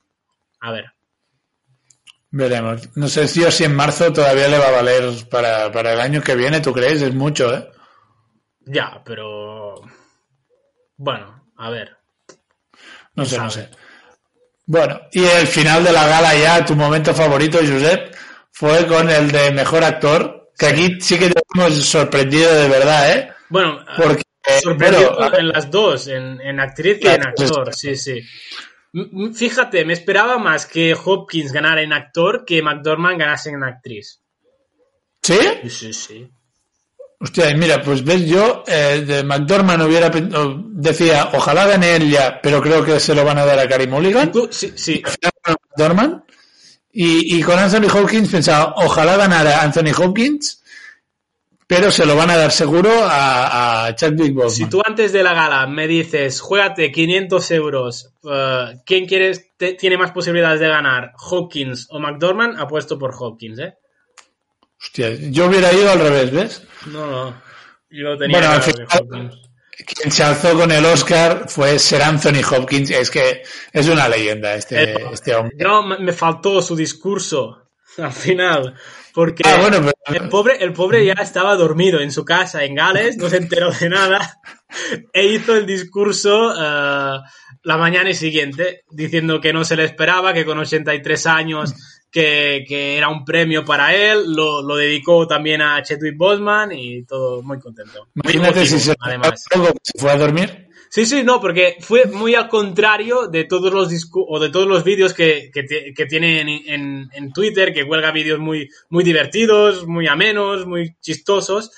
a ver. Veremos. No sé si yo si en marzo todavía le va a valer para, para el año que viene, ¿tú crees? Es mucho, ¿eh? Ya, pero. Bueno, a ver. No sé, no sé. Bueno, y el final de la gala ya, tu momento favorito, Josep, fue con el de mejor actor, que aquí sí que te hemos sorprendido de verdad, ¿eh? Bueno, Porque, sorprendido bueno, en las dos, en, en actriz y en actor, sí, sí. Fíjate, me esperaba más que Hopkins ganara en actor que McDormand ganase en actriz. ¿sí? Sí, sí, sí. Hostia, mira, pues ves, yo eh, de McDormand hubiera decía, ojalá gane él ya, pero creo que se lo van a dar a Carey Mulligan. Sí, sí. McDormand. Y, y con Anthony Hopkins pensaba, ojalá ganara Anthony Hopkins, pero se lo van a dar seguro a, a Chadwick Boseman. Si tú antes de la gala me dices, juégate 500 euros, eh, ¿quién quieres, te- tiene más posibilidades de ganar, Hopkins o McDormand? Apuesto por Hopkins, ¿eh? Hostia, yo hubiera ido al revés, ¿ves? No, no. Yo tenía Bueno, al final- Hopkins. Quien se alzó con el Oscar fue Sir Anthony Hopkins. Es que es una leyenda este, Eh, este hombre. No, me faltó su discurso (laughs) al final. Porque Ah, bueno, pero- el, pobre, el pobre ya estaba dormido en su casa en Gales, no se enteró de nada. E hizo el discurso eh, la mañana siguiente, diciendo que no se le esperaba, que con 83 años que, que era un premio para él. Lo, lo dedicó también a Chadwick Boseman y todo muy contento. Muy Imagínate si se, además. algo, se fue a dormir. Sí, sí, no, porque fue muy al contrario de todos los discu o de todos los vídeos que, que, que tiene en, en- en Twitter, que cuelga vídeos muy, muy divertidos, muy amenos, muy chistosos.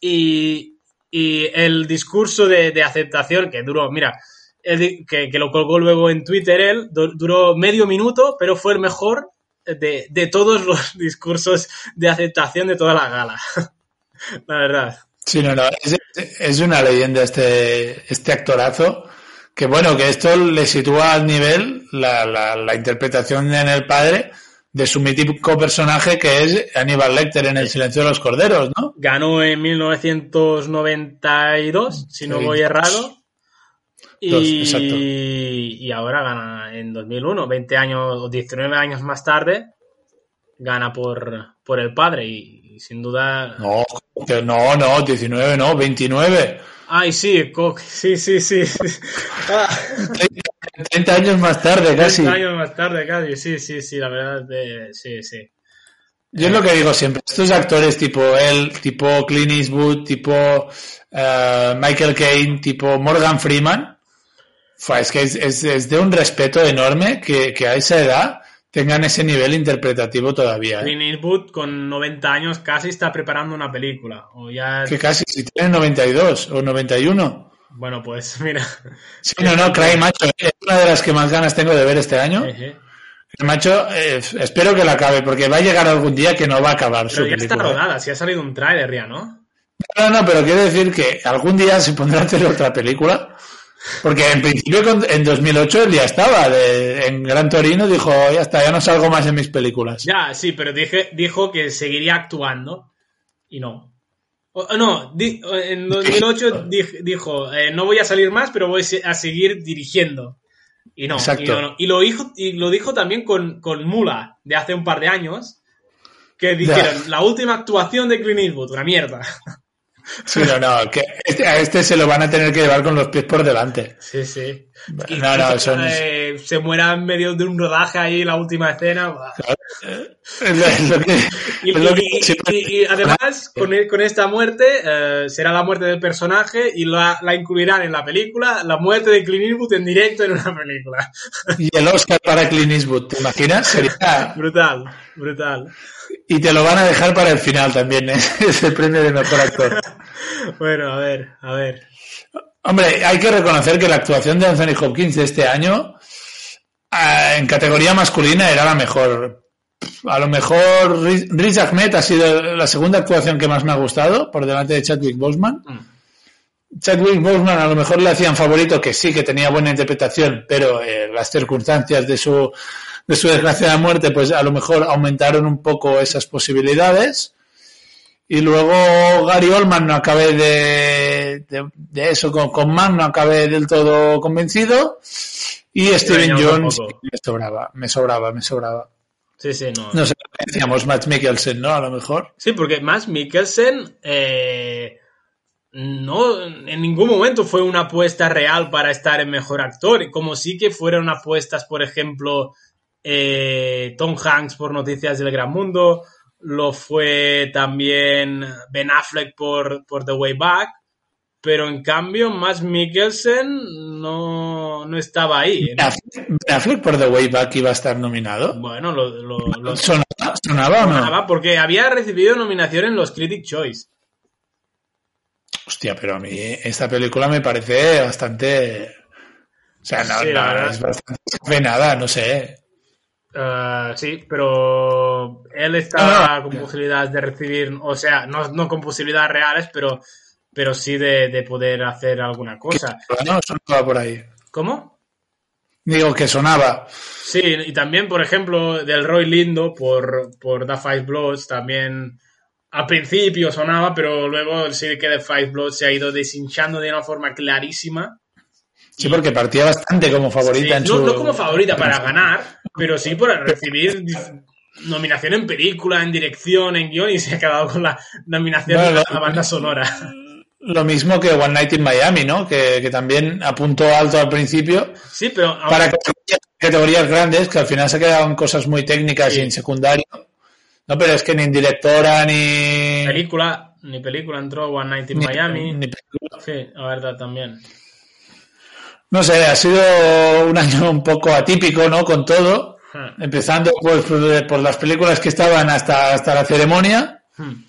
Y, y el discurso de, de aceptación que duró, mira, el que, que lo colgó luego en Twitter él, du- duró medio minuto, pero fue el mejor de, de todos los (laughs) discursos de aceptación de toda la gala. (laughs) la verdad. Sí, no, no. Es, es una leyenda este, este actorazo. Que bueno, que esto le sitúa al nivel la, la, la interpretación en el padre de su mítico personaje que es Aníbal Lecter en El silencio de los corderos, ¿no? Ganó en 1992, si no voy errado. Dos, Y, exacto. y ahora gana en 2001, 20 años o 19 años más tarde, gana por, por el padre y, y sin duda... No, no, no, 19, no, 29. Ay, sí, sí, sí, sí. Ah, 30 años más tarde, casi. 30 años más tarde, casi, sí, sí, sí, la verdad, de- sí, sí. Yo es lo que digo siempre, estos actores tipo él, tipo Clint Eastwood, tipo eh, Michael Caine, tipo Morgan Freeman, fua, es que es, es- es de un respeto enorme que, que a esa edad tengan ese nivel interpretativo todavía. ¿eh? Clint Eastwood con 90 años casi está preparando una película. O ya... Que casi, si tienen 92 o 91. Bueno, pues (laughs) mira. Sí, no, no, Cry Macho, es una de las que más ganas tengo de ver este año. Cry Macho, eh, espero que la acabe, porque va a llegar algún día que no va a acabar su Pero ya está película. ¿eh? rodada, si ha salido un tráiler ya, ¿no? No, no, pero quiero decir que algún día se pondrá a hacer otra película. Porque en principio en 2008 él ya estaba. de- en Gran Torino dijo, ya está, ya no salgo más en mis películas. Ya, sí, pero dije, dijo que seguiría actuando y no. O- no, di- en 2008 dij- dijo, eh, no voy a salir más, pero voy a seguir dirigiendo. Y no, Exacto. y, no, no. Y lo dijo, y lo dijo también con, con Mula, de hace un par de años, que dijeron, la última actuación de Clint Eastwood, una mierda. Sí, no, no, que este, a este se lo van a tener que llevar con los pies por delante. Sí, sí. Y No, no, son- eh, se muera en medio de un rodaje ahí la última escena. Y, además, con, e- con esta muerte, eh, será la muerte del personaje y la, la incluirán en la película, la muerte de Clint Eastwood en directo en una película. Y el Oscar para Clint Eastwood, ¿te imaginas? (laughs) Sería... Brutal, brutal. Y te lo van a dejar para el final también, ¿eh? (laughs) es el premio de mejor actor. (laughs) Bueno, a ver, a ver. Hombre, hay que reconocer que la actuación de Anthony Hopkins de este año ah, en categoría masculina era la mejor. A lo mejor Riz Riz Ahmed ha sido la segunda actuación que más me ha gustado, por delante de Chadwick Boseman. Mm. Chadwick Boseman a lo mejor le hacían favorito que sí, que tenía buena interpretación, pero eh, las circunstancias de su, de su desgraciada muerte, pues a lo mejor aumentaron un poco esas posibilidades. Y luego Gary Oldman no acabé de, de, de eso, con, con Mann no acabé del todo convencido. Y Steven Jones me sobraba, me sobraba, me sobraba. Sí, sí, no. No sé, decíamos Matt Mikkelsen, ¿no? A lo mejor. Sí, porque Max Mikkelsen eh, no en ningún momento fue una apuesta real para estar en mejor actor, como sí que fueron apuestas, por ejemplo, eh, Tom Hanks por Noticias del Gran Mundo, lo fue también Ben Affleck por, por The Way Back, pero en cambio Max Mikkelsen no, no estaba ahí. Ben Affleck- Ben Affleck por The Way Back iba a estar nominado. Bueno, lo, lo- lo ¿Sonaba, sonaba o no? sonaba porque había recibido nominación en los Critic Choice. Hostia, pero a mí esta película me parece bastante... O sea, no, Sí, la no, verdad. es bastante nada, no sé. Ah, sí, pero él está Ah, con posibilidades de recibir, o sea, no, no con posibilidades reales, pero, pero sí de, de poder hacer alguna cosa. No, sonaba por ahí. ¿Cómo? Digo que sonaba. Sí, y también, por ejemplo, del Roy Lindo por, por The Five Bloods, también al principio sonaba, pero luego sí que The Five Bloods se ha ido deshinchando de una forma clarísima. Sí, porque partía bastante como favorita Sí, en no, su... no como favorita para ganar, pero sí por recibir nominación en película, en dirección, en guion y se ha quedado con la nominación Bueno, a la banda sonora. Lo mismo que One Night in Miami, ¿no? Que, que también apuntó alto al principio Sí, pero aún- para categorías, categorías grandes, que al final se quedaban cosas muy técnicas Sí. y en secundario. No, pero es que ni en directora ni... película, ni película entró One Night in ni- Miami. ni película. Sí, la verdad también. No sé, ha sido un año un poco atípico, ¿no? Con todo. Hmm. Empezando pues, por, por las películas que estaban hasta, hasta la ceremonia. Hmm.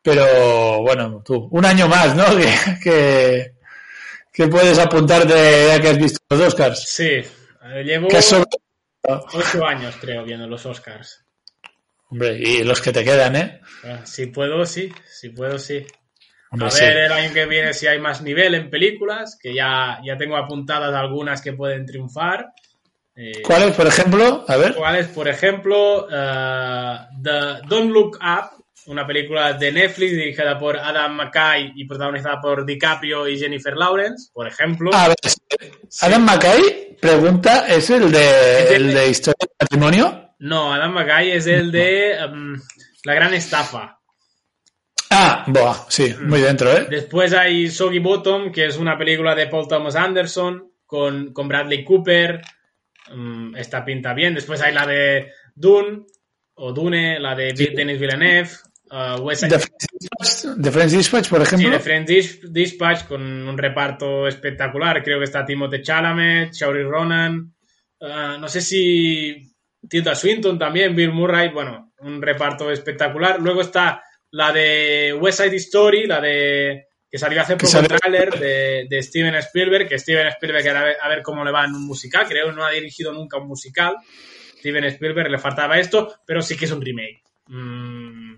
Pero bueno, tú, un año más, ¿no? (laughs) Que, que, que puedes apuntarte ya que has visto los Oscars. Sí, eh, llevo ocho años, creo, viendo los Oscars. Hombre, y los que te quedan, ¿eh? Ah, Si puedo, sí. Si puedo, sí. Hombre, A sí. ver el año que viene si hay más nivel en películas, que ya, ya tengo apuntadas algunas que pueden triunfar. Eh, ¿Cuáles, por ejemplo? A ver. ¿Cuáles? Por ejemplo, eh, The Don't Look Up, una película de Netflix dirigida por Adam McKay y protagonizada por DiCaprio y Jennifer Lawrence, por ejemplo. A ver, Adam McKay pregunta, ¿es el de, Es el de Historia del Matrimonio? No, Adam McKay es el de em, La Gran Estafa. Ah, boa, sí, muy dentro, ¿eh? Después hay Soggy Bottom, que es una película de Paul Thomas Anderson con, con Bradley Cooper. Mm, esta pinta bien. Después hay la de Dune, o Dune, la de Denis Villeneuve. uh, West The French Dispatch, The French Dispatch, por Sí, ejemplo. de French Dis- Dispatch con un reparto espectacular. Creo que está Timothée Chalamet, Shauri Ronan. ah, no sé si Tilda Swinton también, Bill Murray. Bueno, un reparto espectacular. Luego está la de West Side Story, la de que salió hace poco el tráiler de, de Steven Spielberg, que Steven Spielberg a ver, a ver cómo le va en un musical. Creo que no ha dirigido nunca un musical. Steven Spielberg le faltaba esto, pero sí que es un remake. Mm,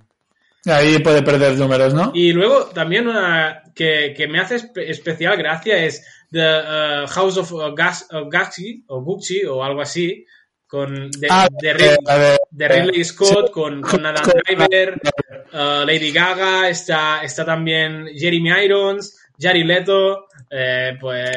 Ahí puede perder números, ¿no? y luego también una que, que me hace espe- especial gracia es The uh, House of uh, Gas, uh, Gucci, o Gucci o algo así, con de, Ah, de, eh, de- de Ridley Scott, sí. con, con Adam Driver, uh, Lady Gaga, está, está también Jeremy Irons, Jared Leto, eh, pues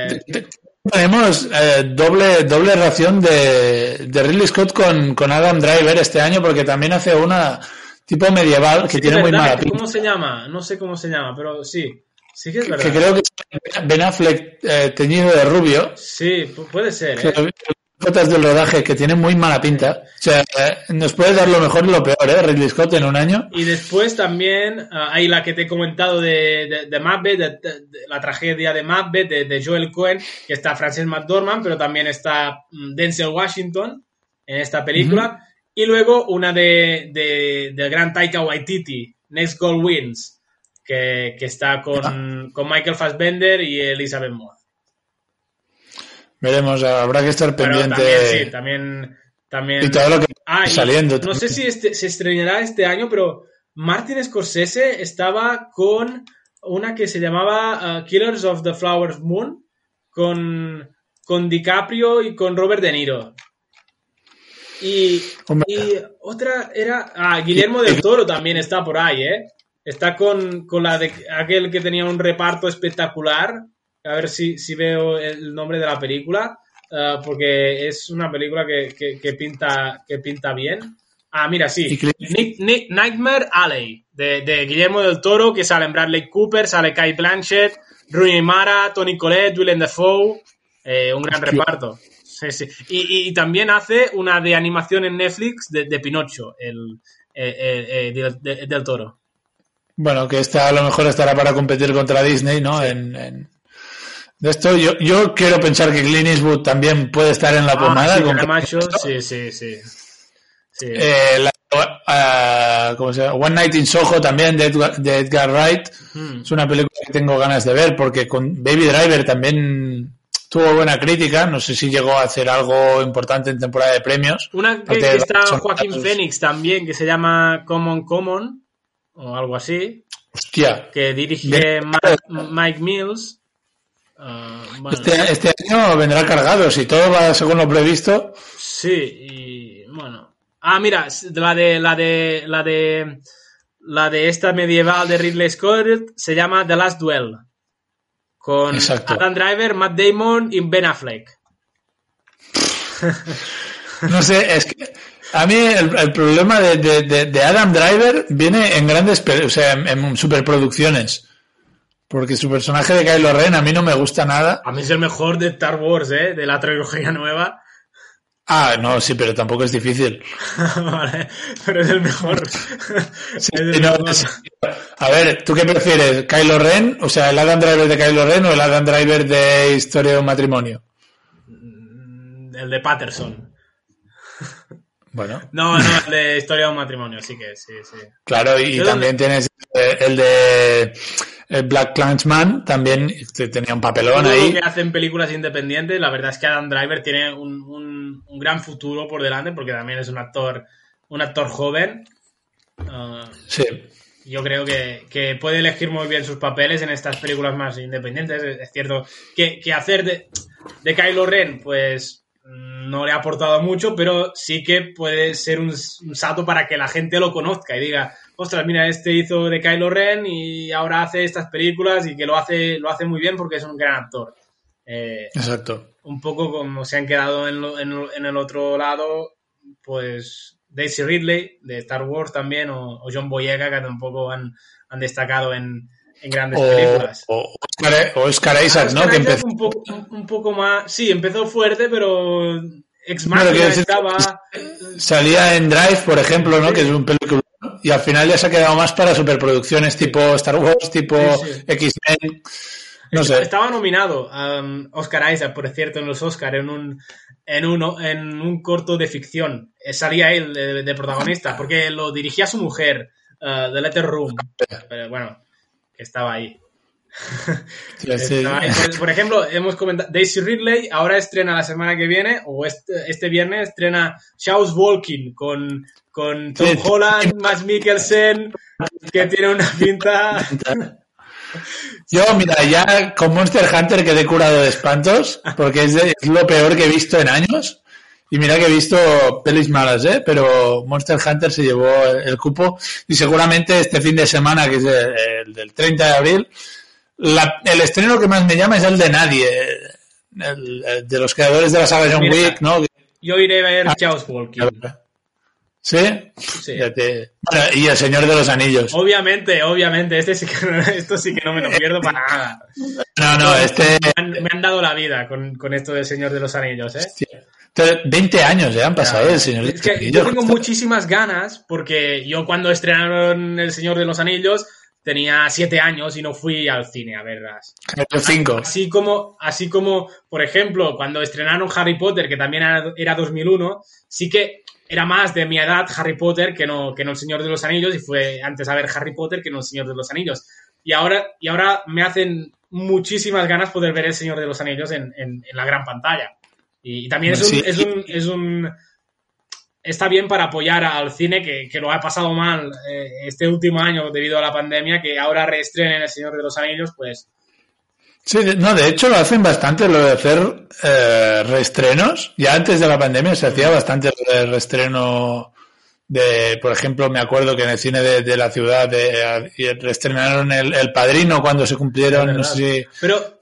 Tenemos eh, doble, doble ración de, de Ridley Scott con, con Adam Driver este año, porque también hace una. tipo medieval, que Sí, tiene muy mala pinta. ¿Cómo se llama? No sé cómo se llama, pero sí. Sí que es verdad. Que creo que es Ben Affleck eh, teñido de rubio. Sí, pu- puede ser, ¿eh? Fotos del rodaje que tiene muy mala pinta. O sea, nos puede dar lo mejor y lo peor, ¿eh? Ridley Scott en un año. Y después también ah, hay la que te he comentado de, de, de Macbeth, de- de- la tragedia de Macbeth, de, de Joel Cohen, que está Frances McDormand, pero también está mm, Denzel Washington en esta película. Y luego una de, de, del gran Taika Waititi, Next Goal Wins, que, que está con, con Michael Fassbender y Elizabeth Moore. Veremos, habrá que estar pendiente. también, sí, también... también Y todo lo que Ah, saliendo. No sé si este- se estrenará este año, pero Martin Scorsese estaba con una que se llamaba uh, Killers of the Flower Moon con, con DiCaprio y con Robert De Niro. Y otra era. Ah, Guillermo del Toro también está por ahí, ¿eh? Está con, con la de aquel que tenía un reparto espectacular. A ver si, si veo el nombre de la película. ah, porque es una película que, que- que pinta, que pinta bien. Ah, mira, sí. Nick- Nick- Nightmare Alley, de, de Guillermo del Toro, que salen Bradley Cooper, sale Kai Blanchett, Rooney Mara, Tony Collette, Willem Dafoe. eh, un gran reparto. Sí, sí. Y, y- también hace una de animación en Netflix de, de Pinocho, el, eh, eh, eh, del- de- del Toro. Bueno, que esta a lo mejor estará para competir contra Disney, ¿no? En, en- De esto, yo, yo quiero pensar que Clint Eastwood también puede estar en la pomada. Ah, sí, con- Caramacho, sí, sí, sí. Sí. Eh, la- ah, ¿cómo se llama? One Night in Soho también de Edgar, de Edgar Wright. Es una película que tengo ganas de ver porque con Baby Driver también tuvo buena crítica. No sé si llegó a hacer algo importante en temporada de premios. Una que, está Joaquín datos. Phoenix también, que se llama Common Common, o algo así, Hostia. que dirige Mike Mills. Ah, bueno, Este, este año vendrá cargado. Si todo va según lo previsto. Sí, y bueno. Ah, mira, la de la de la de la de esta medieval de Ridley Scott se llama The Last Duel. Con Exacto. Adam Driver, Matt Damon y Ben Affleck. No sé, es que a mí el, el problema de, de- de- Adam Driver viene en grandes, o sea, en, en superproducciones. Porque su personaje de Kylo Ren a mí no me gusta nada. A mí es el mejor de Star Wars, ¿eh? De la trilogía nueva. Ah, no, sí, pero tampoco es difícil. (laughs) vale, pero es el mejor. Sí, Es el no, mejor. es- a ver, ¿tú qué prefieres? ¿Kylo Ren? O sea, ¿el Adam Driver de Kylo Ren o el Adam Driver de Historia de un matrimonio? El de Patterson. Bueno, No, no, el de Historia de un matrimonio, sí que sí, sí. claro, y, ¿De también tienes el de Black Clansman, también te- tenía un papelón ahí. que hacen películas independientes, la verdad es que Adam Driver tiene un, un- un gran futuro por delante porque también es un actor, un actor joven. Ah, Sí. yo creo que, que puede elegir muy bien sus papeles en estas películas más independientes. Es, es cierto que, que hacer de, de Kylo Ren, pues no le ha aportado mucho, pero sí que puede ser un, un salto para que la gente lo conozca y diga, ostras, mira, este hizo de Kylo Ren y ahora hace estas películas y que lo hace, lo hace muy bien porque es un gran actor. Eh, Exacto. un poco como se han quedado en, lo- en lo- en el otro lado, pues Daisy Ridley de Star Wars también, o, o John Boyega, que tampoco han, han destacado en, en grandes O, películas. o Oscar, o Oscar Isaac, Ah, ¿no? Oscar Que Isaac empezó, un, poco, un, un poco más. Sí, empezó fuerte, pero Ex Machina estaba. salía en Drive, por ejemplo, ¿no? Que es un película. Y al final ya se ha quedado más para superproducciones tipo Star Wars, tipo Sí, sí. X-Men. No sé. Estaba nominado um, Oscar Isaac, por cierto, en los Oscar en un, en uno, en un corto de ficción. Eh, salía él de, de protagonista, porque lo dirigía su mujer, uh, The Letter Room. Pero bueno, que estaba ahí. Sí, sí. Por, por ejemplo, hemos comentado, Daisy Ridley ahora estrena la semana que viene, o este, este viernes estrena Shaw's Walking con, con Tom Sí. Holland, Max Mikkelsen, que tiene una pinta... Yo, mira, ya con Monster Hunter quedé curado de espantos, porque es, de- es lo peor que he visto en años. Y mira que he visto pelis malas, ¿eh? Pero Monster Hunter se llevó el, el cupo. Y seguramente este fin de semana, que es el, el del 30 de abril, la- el estreno que más me llama es el de Nadie, el, el de los creadores de la saga John Mira. Wick, ¿no? Yo iré a ver Ah. Shaw's Walking. ¿Sí? Sí. Ya te- Bueno, y el Señor de los Anillos. Obviamente, obviamente, este sí que, (laughs) esto sí que no me lo pierdo para (laughs) nada. No, no, este... Me han, me han dado la vida con, con esto del Señor de los Anillos, ¿eh? Entonces, 20 años ya han pasado del Señor de Es los que Anillos. yo tengo muchísimas ganas porque yo cuando estrenaron El Señor de los Anillos tenía siete años y no fui al cine a verlas. Los cinco. Así como, así como, por ejemplo, cuando estrenaron Harry Potter, que también era, era 2001, sí que era más de mi edad Harry Potter que no, que no El Señor de los Anillos y fue antes a ver Harry Potter que no El Señor de los Anillos. Y ahora, y ahora me hacen muchísimas ganas poder ver El Señor de los Anillos en, en- en la gran pantalla. Y, también es un, Sí. es un, es un- Está bien para apoyar al cine que, que lo ha pasado mal eh, este último año debido a la pandemia, que ahora reestrenen El Señor de los Anillos, pues Sí, no, de hecho lo hacen bastante lo de hacer eh, reestrenos. Ya antes de la pandemia se hacía bastante de reestreno de, por ejemplo, me acuerdo que en el cine de, de la ciudad de, y reestrenaron el, el Padrino cuando se cumplieron, no sé si, Pero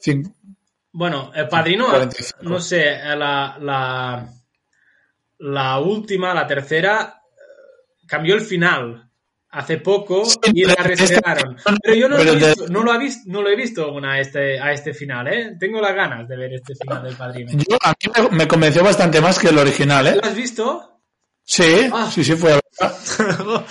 Bueno, el padrino, 45. no sé, la, la, la última, la tercera, cambió el final hace poco Sí, y la reestrenaron. Pero yo no, lo he de- visto, no, lo, he visto, no lo he visto aún a este, a este final, ¿eh? Tengo las ganas de ver este final del padrino. yo, a mí me, me convenció bastante más que el original, ¿eh? ¿Lo has visto? Sí, Ah. sí, sí, fue la verdad.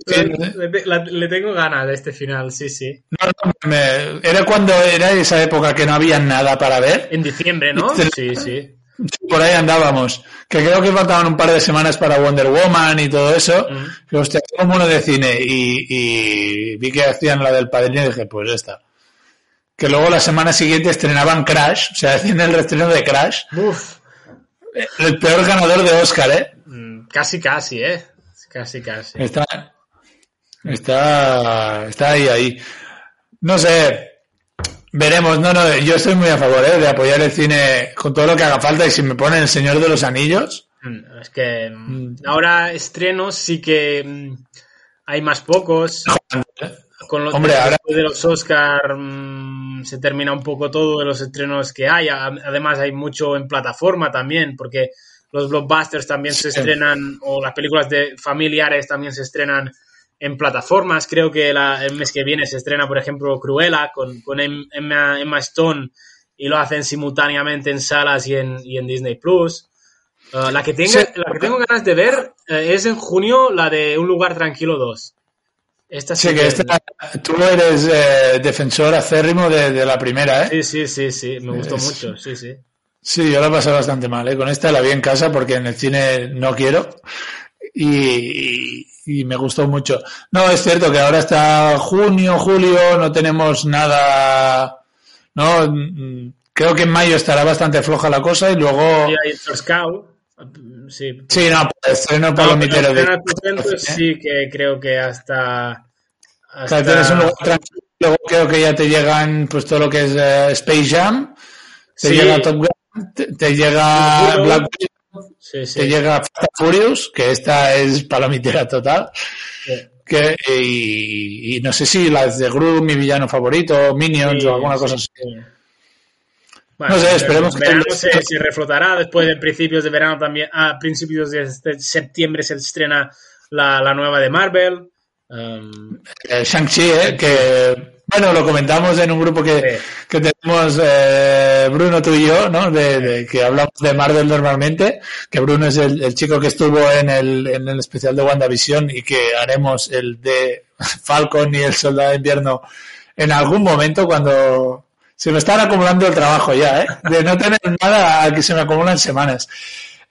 (laughs) le, le- la- le tengo ganas de este final, sí, sí. No, no, me- era cuando era esa época que no había nada para ver. En diciembre, ¿no? Este- Sí, sí. Por ahí andábamos. Que creo que faltaban un par de semanas para Wonder Woman y todo eso. Hostia, tengo mono de cine y, y vi que hacían la del padrino y dije, pues esta. Que luego la semana siguiente estrenaban Crash, o sea, (laughs) hacían el reestreno de Crash. Uf, El peor ganador de Oscar, ¿eh? mm, casi, casi, ¿eh? Casi, casi. Está, está, está ahí, ahí. No sé, veremos. No, no, yo estoy muy a favor ¿eh? de apoyar el cine con todo lo que haga falta y si me ponen El Señor de los Anillos, Mm, Es que mm, ahora estrenos sí que mm, hay más pocos. Con los, Hombre, ahora- de los Oscar mm, se termina un poco todo de los estrenos que hay. Además hay mucho en plataforma también, porque los blockbusters también se estrenan, o las películas de familiares también se estrenan en plataformas. Creo que la- el mes que viene se estrena, por ejemplo, Cruella con, con Em- Emma, Emma Stone y lo hacen simultáneamente en salas y en, y en Disney Plus. Uh, la, que tenga, Sí. la que tengo ganas de ver eh, es en junio la de Un lugar tranquilo 2. Esta sí, Sí, que que- esta- tú eres eh, defensor acérrimo de, de la primera, ¿eh? sí, sí, sí, sí, me gustó Es- mucho, sí, sí. Sí, yo la pasé bastante mal, ¿eh? Con esta la vi en casa porque en el cine no quiero y, y me gustó mucho. No, es cierto que ahora está junio, julio, no tenemos nada, ¿no? Creo que en mayo estará bastante floja la cosa y luego... Hay Cow, sí. Sí, no, pues, No, palomitero de... Potentes sí que creo que hasta... O sea, tienes un lugar tranquilo, luego creo que ya te llegan pues todo lo que es eh, Space Jam, te Sí. llega Top Gun, te, te llega. Black Sí, sí. te llega Furious, que esta es palomitera total, Sí. que y, y no sé si las de Gru, mi villano favorito, Minions o alguna cosa así. Bueno, No sé, esperemos que verano se, se reflotará después de principios de verano también. A principios de este- septiembre se estrena la, la nueva de Marvel. Um, Eh, Shang-Chi, eh, que bueno, lo comentamos en un grupo que, Sí. que tenemos eh, Bruno, tú y yo, ¿no? De, de- que hablamos de Marvel normalmente, que Bruno es el, el chico que estuvo en el, en el especial de WandaVision y que haremos el de Falcon y el Soldado de Invierno en algún momento cuando se me está acumulando el trabajo ya, ¿eh? De no tener nada a que se me acumulan semanas.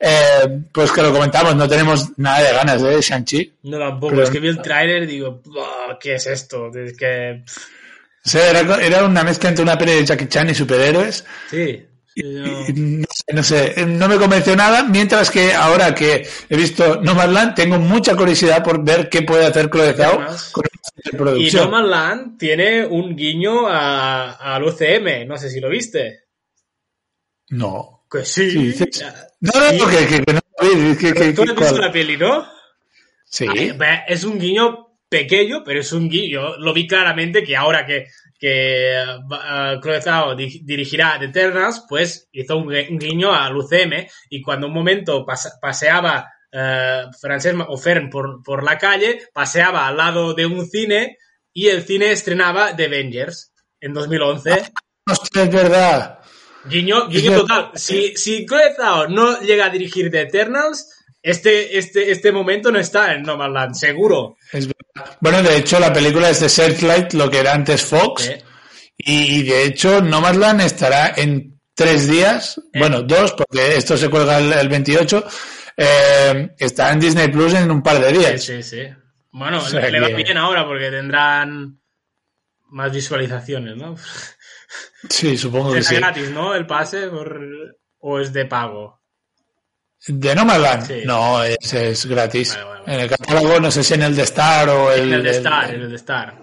Eh, pues que lo comentamos, no tenemos nada de ganas de Shang-Chi. no tampoco, Pero- es que vi el tráiler y digo, "Buah, ¿qué es esto? Es que, O sea, era, era una mezcla entre una peli de Jackie Chan y superhéroes. sí. sí, no. Y no sé, no sé, no me convenció nada, mientras que ahora que he visto Nomadland, tengo mucha curiosidad por ver qué puede hacer Chloe Zhao con esta Y producción. No Man's Land tiene un guiño a- al UCM, no sé si lo viste. No. Que sí. Sí, sí. No, no, no, que, que- que no que, Tú has visto la peli, ¿no? Sí. Ay, Es un guiño pequeño, pero es un guiño. Lo vi claramente que ahora que, que uh, Zhao di- dirigirá The Eternals, pues hizo un, gui- un guiño al UCM y cuando un momento pas- paseaba eh, Francesc o Fern por, por la calle, paseaba al lado de un cine y el cine estrenaba The Avengers en 2011. (laughs) Hostia, es verdad. Guiño, guiño total. Si, si Zhao no llega a dirigir The Eternals, este, este, este momento no está en Nomadland, seguro. Es verdad. Bueno, de hecho, la película es de Searchlight, lo que era antes Fox. Y, y, de hecho, Nomadland estará en tres días, Eh. bueno, dos, porque esto se cuelga el, el 28. eh, estará en Disney Plus en un par de Sí, días. sí, sí. Bueno, O sea le va que- bien ahora porque tendrán más visualizaciones, ¿no? Sí, supongo que Es sí. gratis, ¿no? El pase por- o es de pago. ¿De Nomadland? Sí. No, es, es gratis. Vale, vale, vale. En el catálogo, no sé si en el de Star o el, En el de el- Star, en el de Star.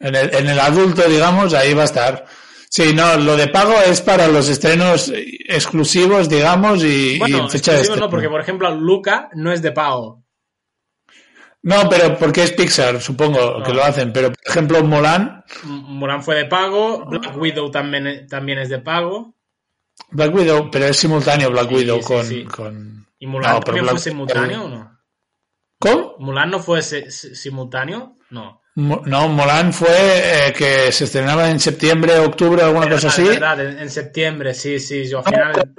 en el, en el adulto, digamos, ahí va a estar. Sí, no, lo de pago es para los estrenos exclusivos, digamos, y, Bueno, en fecha de estreno. no, porque por ejemplo Luca no es de pago. No, pero porque es Pixar, supongo Ah. que lo hacen. Pero, por ejemplo, Mulan, Mulan fue de pago, Black Widow también, también es de pago. Black Widow, pero es simultáneo Black Sí, Widow sí, con, sí. con... ¿Y Mulan No, pero también Black- fue simultáneo o no? ¿Cómo? ¿Mulan no fue simultáneo? No. No, Mulan fue eh, que se estrenaba en septiembre, octubre, alguna cosa así. verdad, en, en septiembre, sí, sí, yo al final...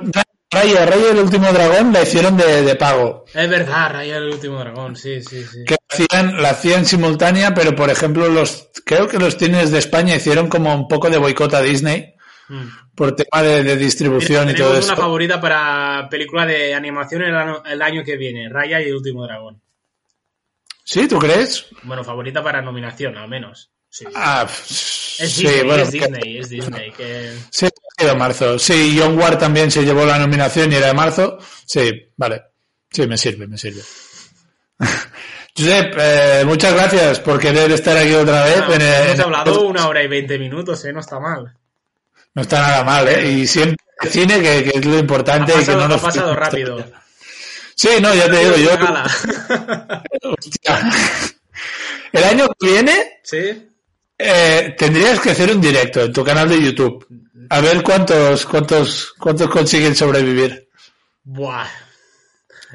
Raya, Raya el último dragón la hicieron de, de pago. Es verdad, Raya el último dragón, sí, sí, sí. Que hacían, la hacían simultánea, pero por ejemplo, los creo que los cines de España hicieron como un poco de boicot a Disney. Por tema de, de distribución Mira, y todo tenemos eso. una favorita para película de animación el año, el año que viene, Raya y el último dragón. ¿Sí? ¿Tú crees? Bueno, favorita para nominación, al menos. Sí. Ah, es sí, Disney, bueno, es que- Disney, es Disney. Que... Sí, sido marzo. Sí, John Ward también se llevó la nominación y era de marzo. Sí, vale. Sí, me sirve, me sirve. (laughs) Josep, eh, muchas gracias por querer estar aquí otra vez. Ah, en hemos en- hablado una hora y veinte minutos, ¿eh? No está mal. No está nada mal, ¿eh? Y siempre cine, que, que es lo Ha importante. y pasado, que no ha nos pasado falte- rápido. Sí, no, ya te digo, yo... (laughs) Hostia. El año que viene ¿Sí? eh, tendrías que hacer un directo en tu canal de YouTube. A ver cuántos, cuántos, cuántos consiguen sobrevivir. Buah.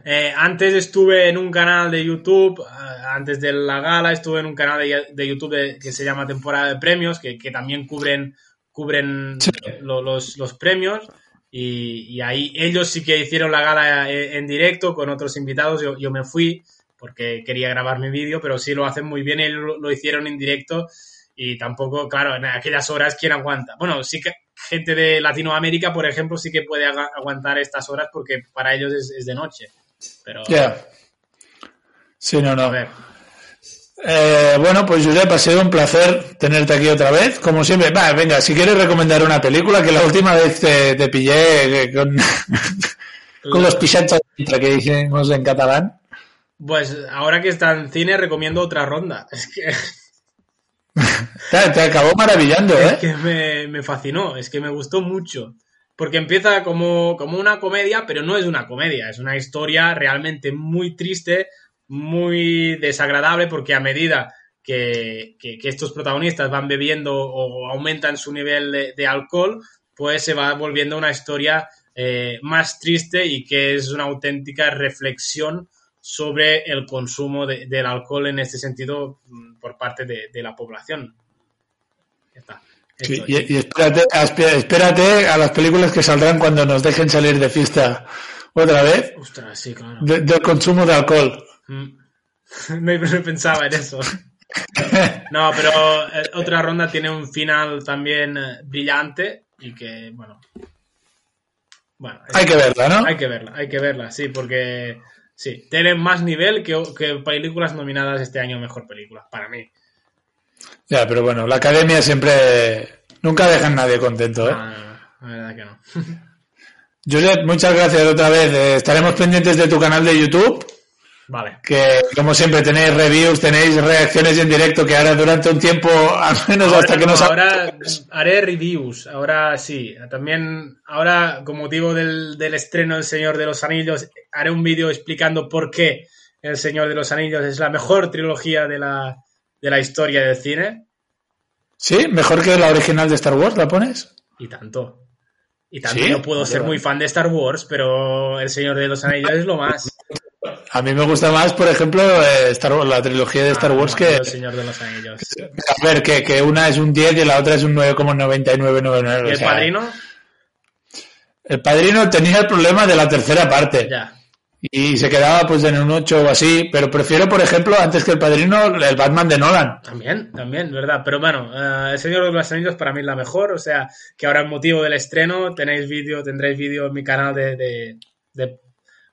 Eh, antes estuve en un canal de YouTube, eh, antes de la gala, estuve en un canal de, de YouTube de- que se llama Temporada de Premios, que, que también cubren, cubren Sí. lo- los, los premios. Y, y ahí ellos sí que hicieron la gala eh, en directo con otros invitados. Yo, yo me fui porque quería grabar mi vídeo, pero sí lo hacen muy bien. Ellos lo, lo hicieron en directo y tampoco, claro, en aquellas horas, ¿quién aguanta? Bueno, sí que gente de Latinoamérica, por ejemplo, sí que puede aguantar estas horas porque para ellos es, es de noche. Pero, Ya. Sí, no, a no. ver, Eh, bueno, pues Josep, ha sido un placer tenerte aquí otra vez. Como siempre, va, venga, si quieres recomendar una película, que la última vez te, te pillé eh, con, (laughs) con los pixats que decimos en catalán. pues ahora que está en cine recomiendo otra ronda. Es que, (laughs) Te, te acabó maravillando, es ¿eh? que me, me fascinó, es que me gustó mucho. Porque empieza como, como una comedia, pero no es una comedia, es una historia realmente muy triste, muy desagradable, porque a medida que, que- que estos protagonistas van bebiendo o aumentan su nivel de, de alcohol, pues se va volviendo una historia eh, más triste y que es una auténtica reflexión sobre el consumo de- del alcohol en este sentido mm, por parte de, de la población. Ya está. Sí, Esto y, es. y espérate, espérate a las películas que saldrán cuando nos dejen salir de fiesta otra vez, Ostras, sí, claro. de- del consumo de alcohol. Mm. (laughs) No, pensaba en eso. (laughs) No, pero eh, otra ronda tiene un final también eh, brillante y que, bueno. Bueno, Hay que verla, ¿no? hay que verla, hay que verla, sí, porque sí, tiene más nivel que, que películas nominadas este año a mejor película, para mí. Ya, pero bueno, la academia siempre... Nunca dejan nadie contento, ¿eh? Ah, la verdad que no. (laughs) Josep, muchas gracias otra vez. Eh, estaremos pendientes de tu canal de YouTube, Vale. que como siempre tenéis reviews, tenéis reacciones en directo, que ahora durante un tiempo, al menos hasta que no, nos... ahora haré reviews, ahora sí. También, ahora, con motivo del, del estreno del Señor de los Anillos, haré un vídeo explicando por qué El Señor de los Anillos es la mejor trilogía de la, de la historia del cine. ¿Sí? ¿Mejor que la original de Star Wars la pones? Y tanto. Y ¿Sí? yo puedo ser muy fan de Star Wars, pero El Señor de los Anillos es lo más. A mí me gusta más, por ejemplo, eh, Star Wars, la trilogía de Star Ah, Wars que... El Señor de los Anillos. A ver, que, que una es un 10 y la otra es un 9,9999. ¿Y o el sea, padrino? El padrino tenía el problema de la tercera parte. Ya. Y se quedaba pues en un 8 o así. Pero prefiero, por ejemplo, antes que el padrino, el Batman de Nolan. También, también, ¿verdad? Pero bueno, eh, El Señor de los Anillos para mí es la mejor, o sea, que ahora en motivo del estreno tenéis vídeo, tendréis vídeo en mi canal de, de- de-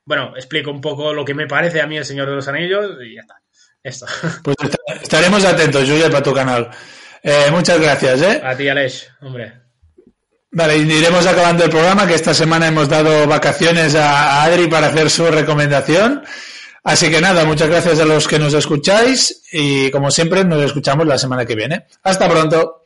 Bueno, explico un poco lo que me parece a mí El Señor de los Anillos y ya está. Esto. Pues est- estaremos atentos, Julia, para tu canal. Eh, muchas gracias, ¿eh? A ti, Aleix, hombre. Vale, iremos acabando el programa, que esta semana hemos dado vacaciones a Adri para hacer su recomendación. Así que nada, muchas gracias a los que nos escucháis y como siempre nos escuchamos la semana que viene. Hasta pronto.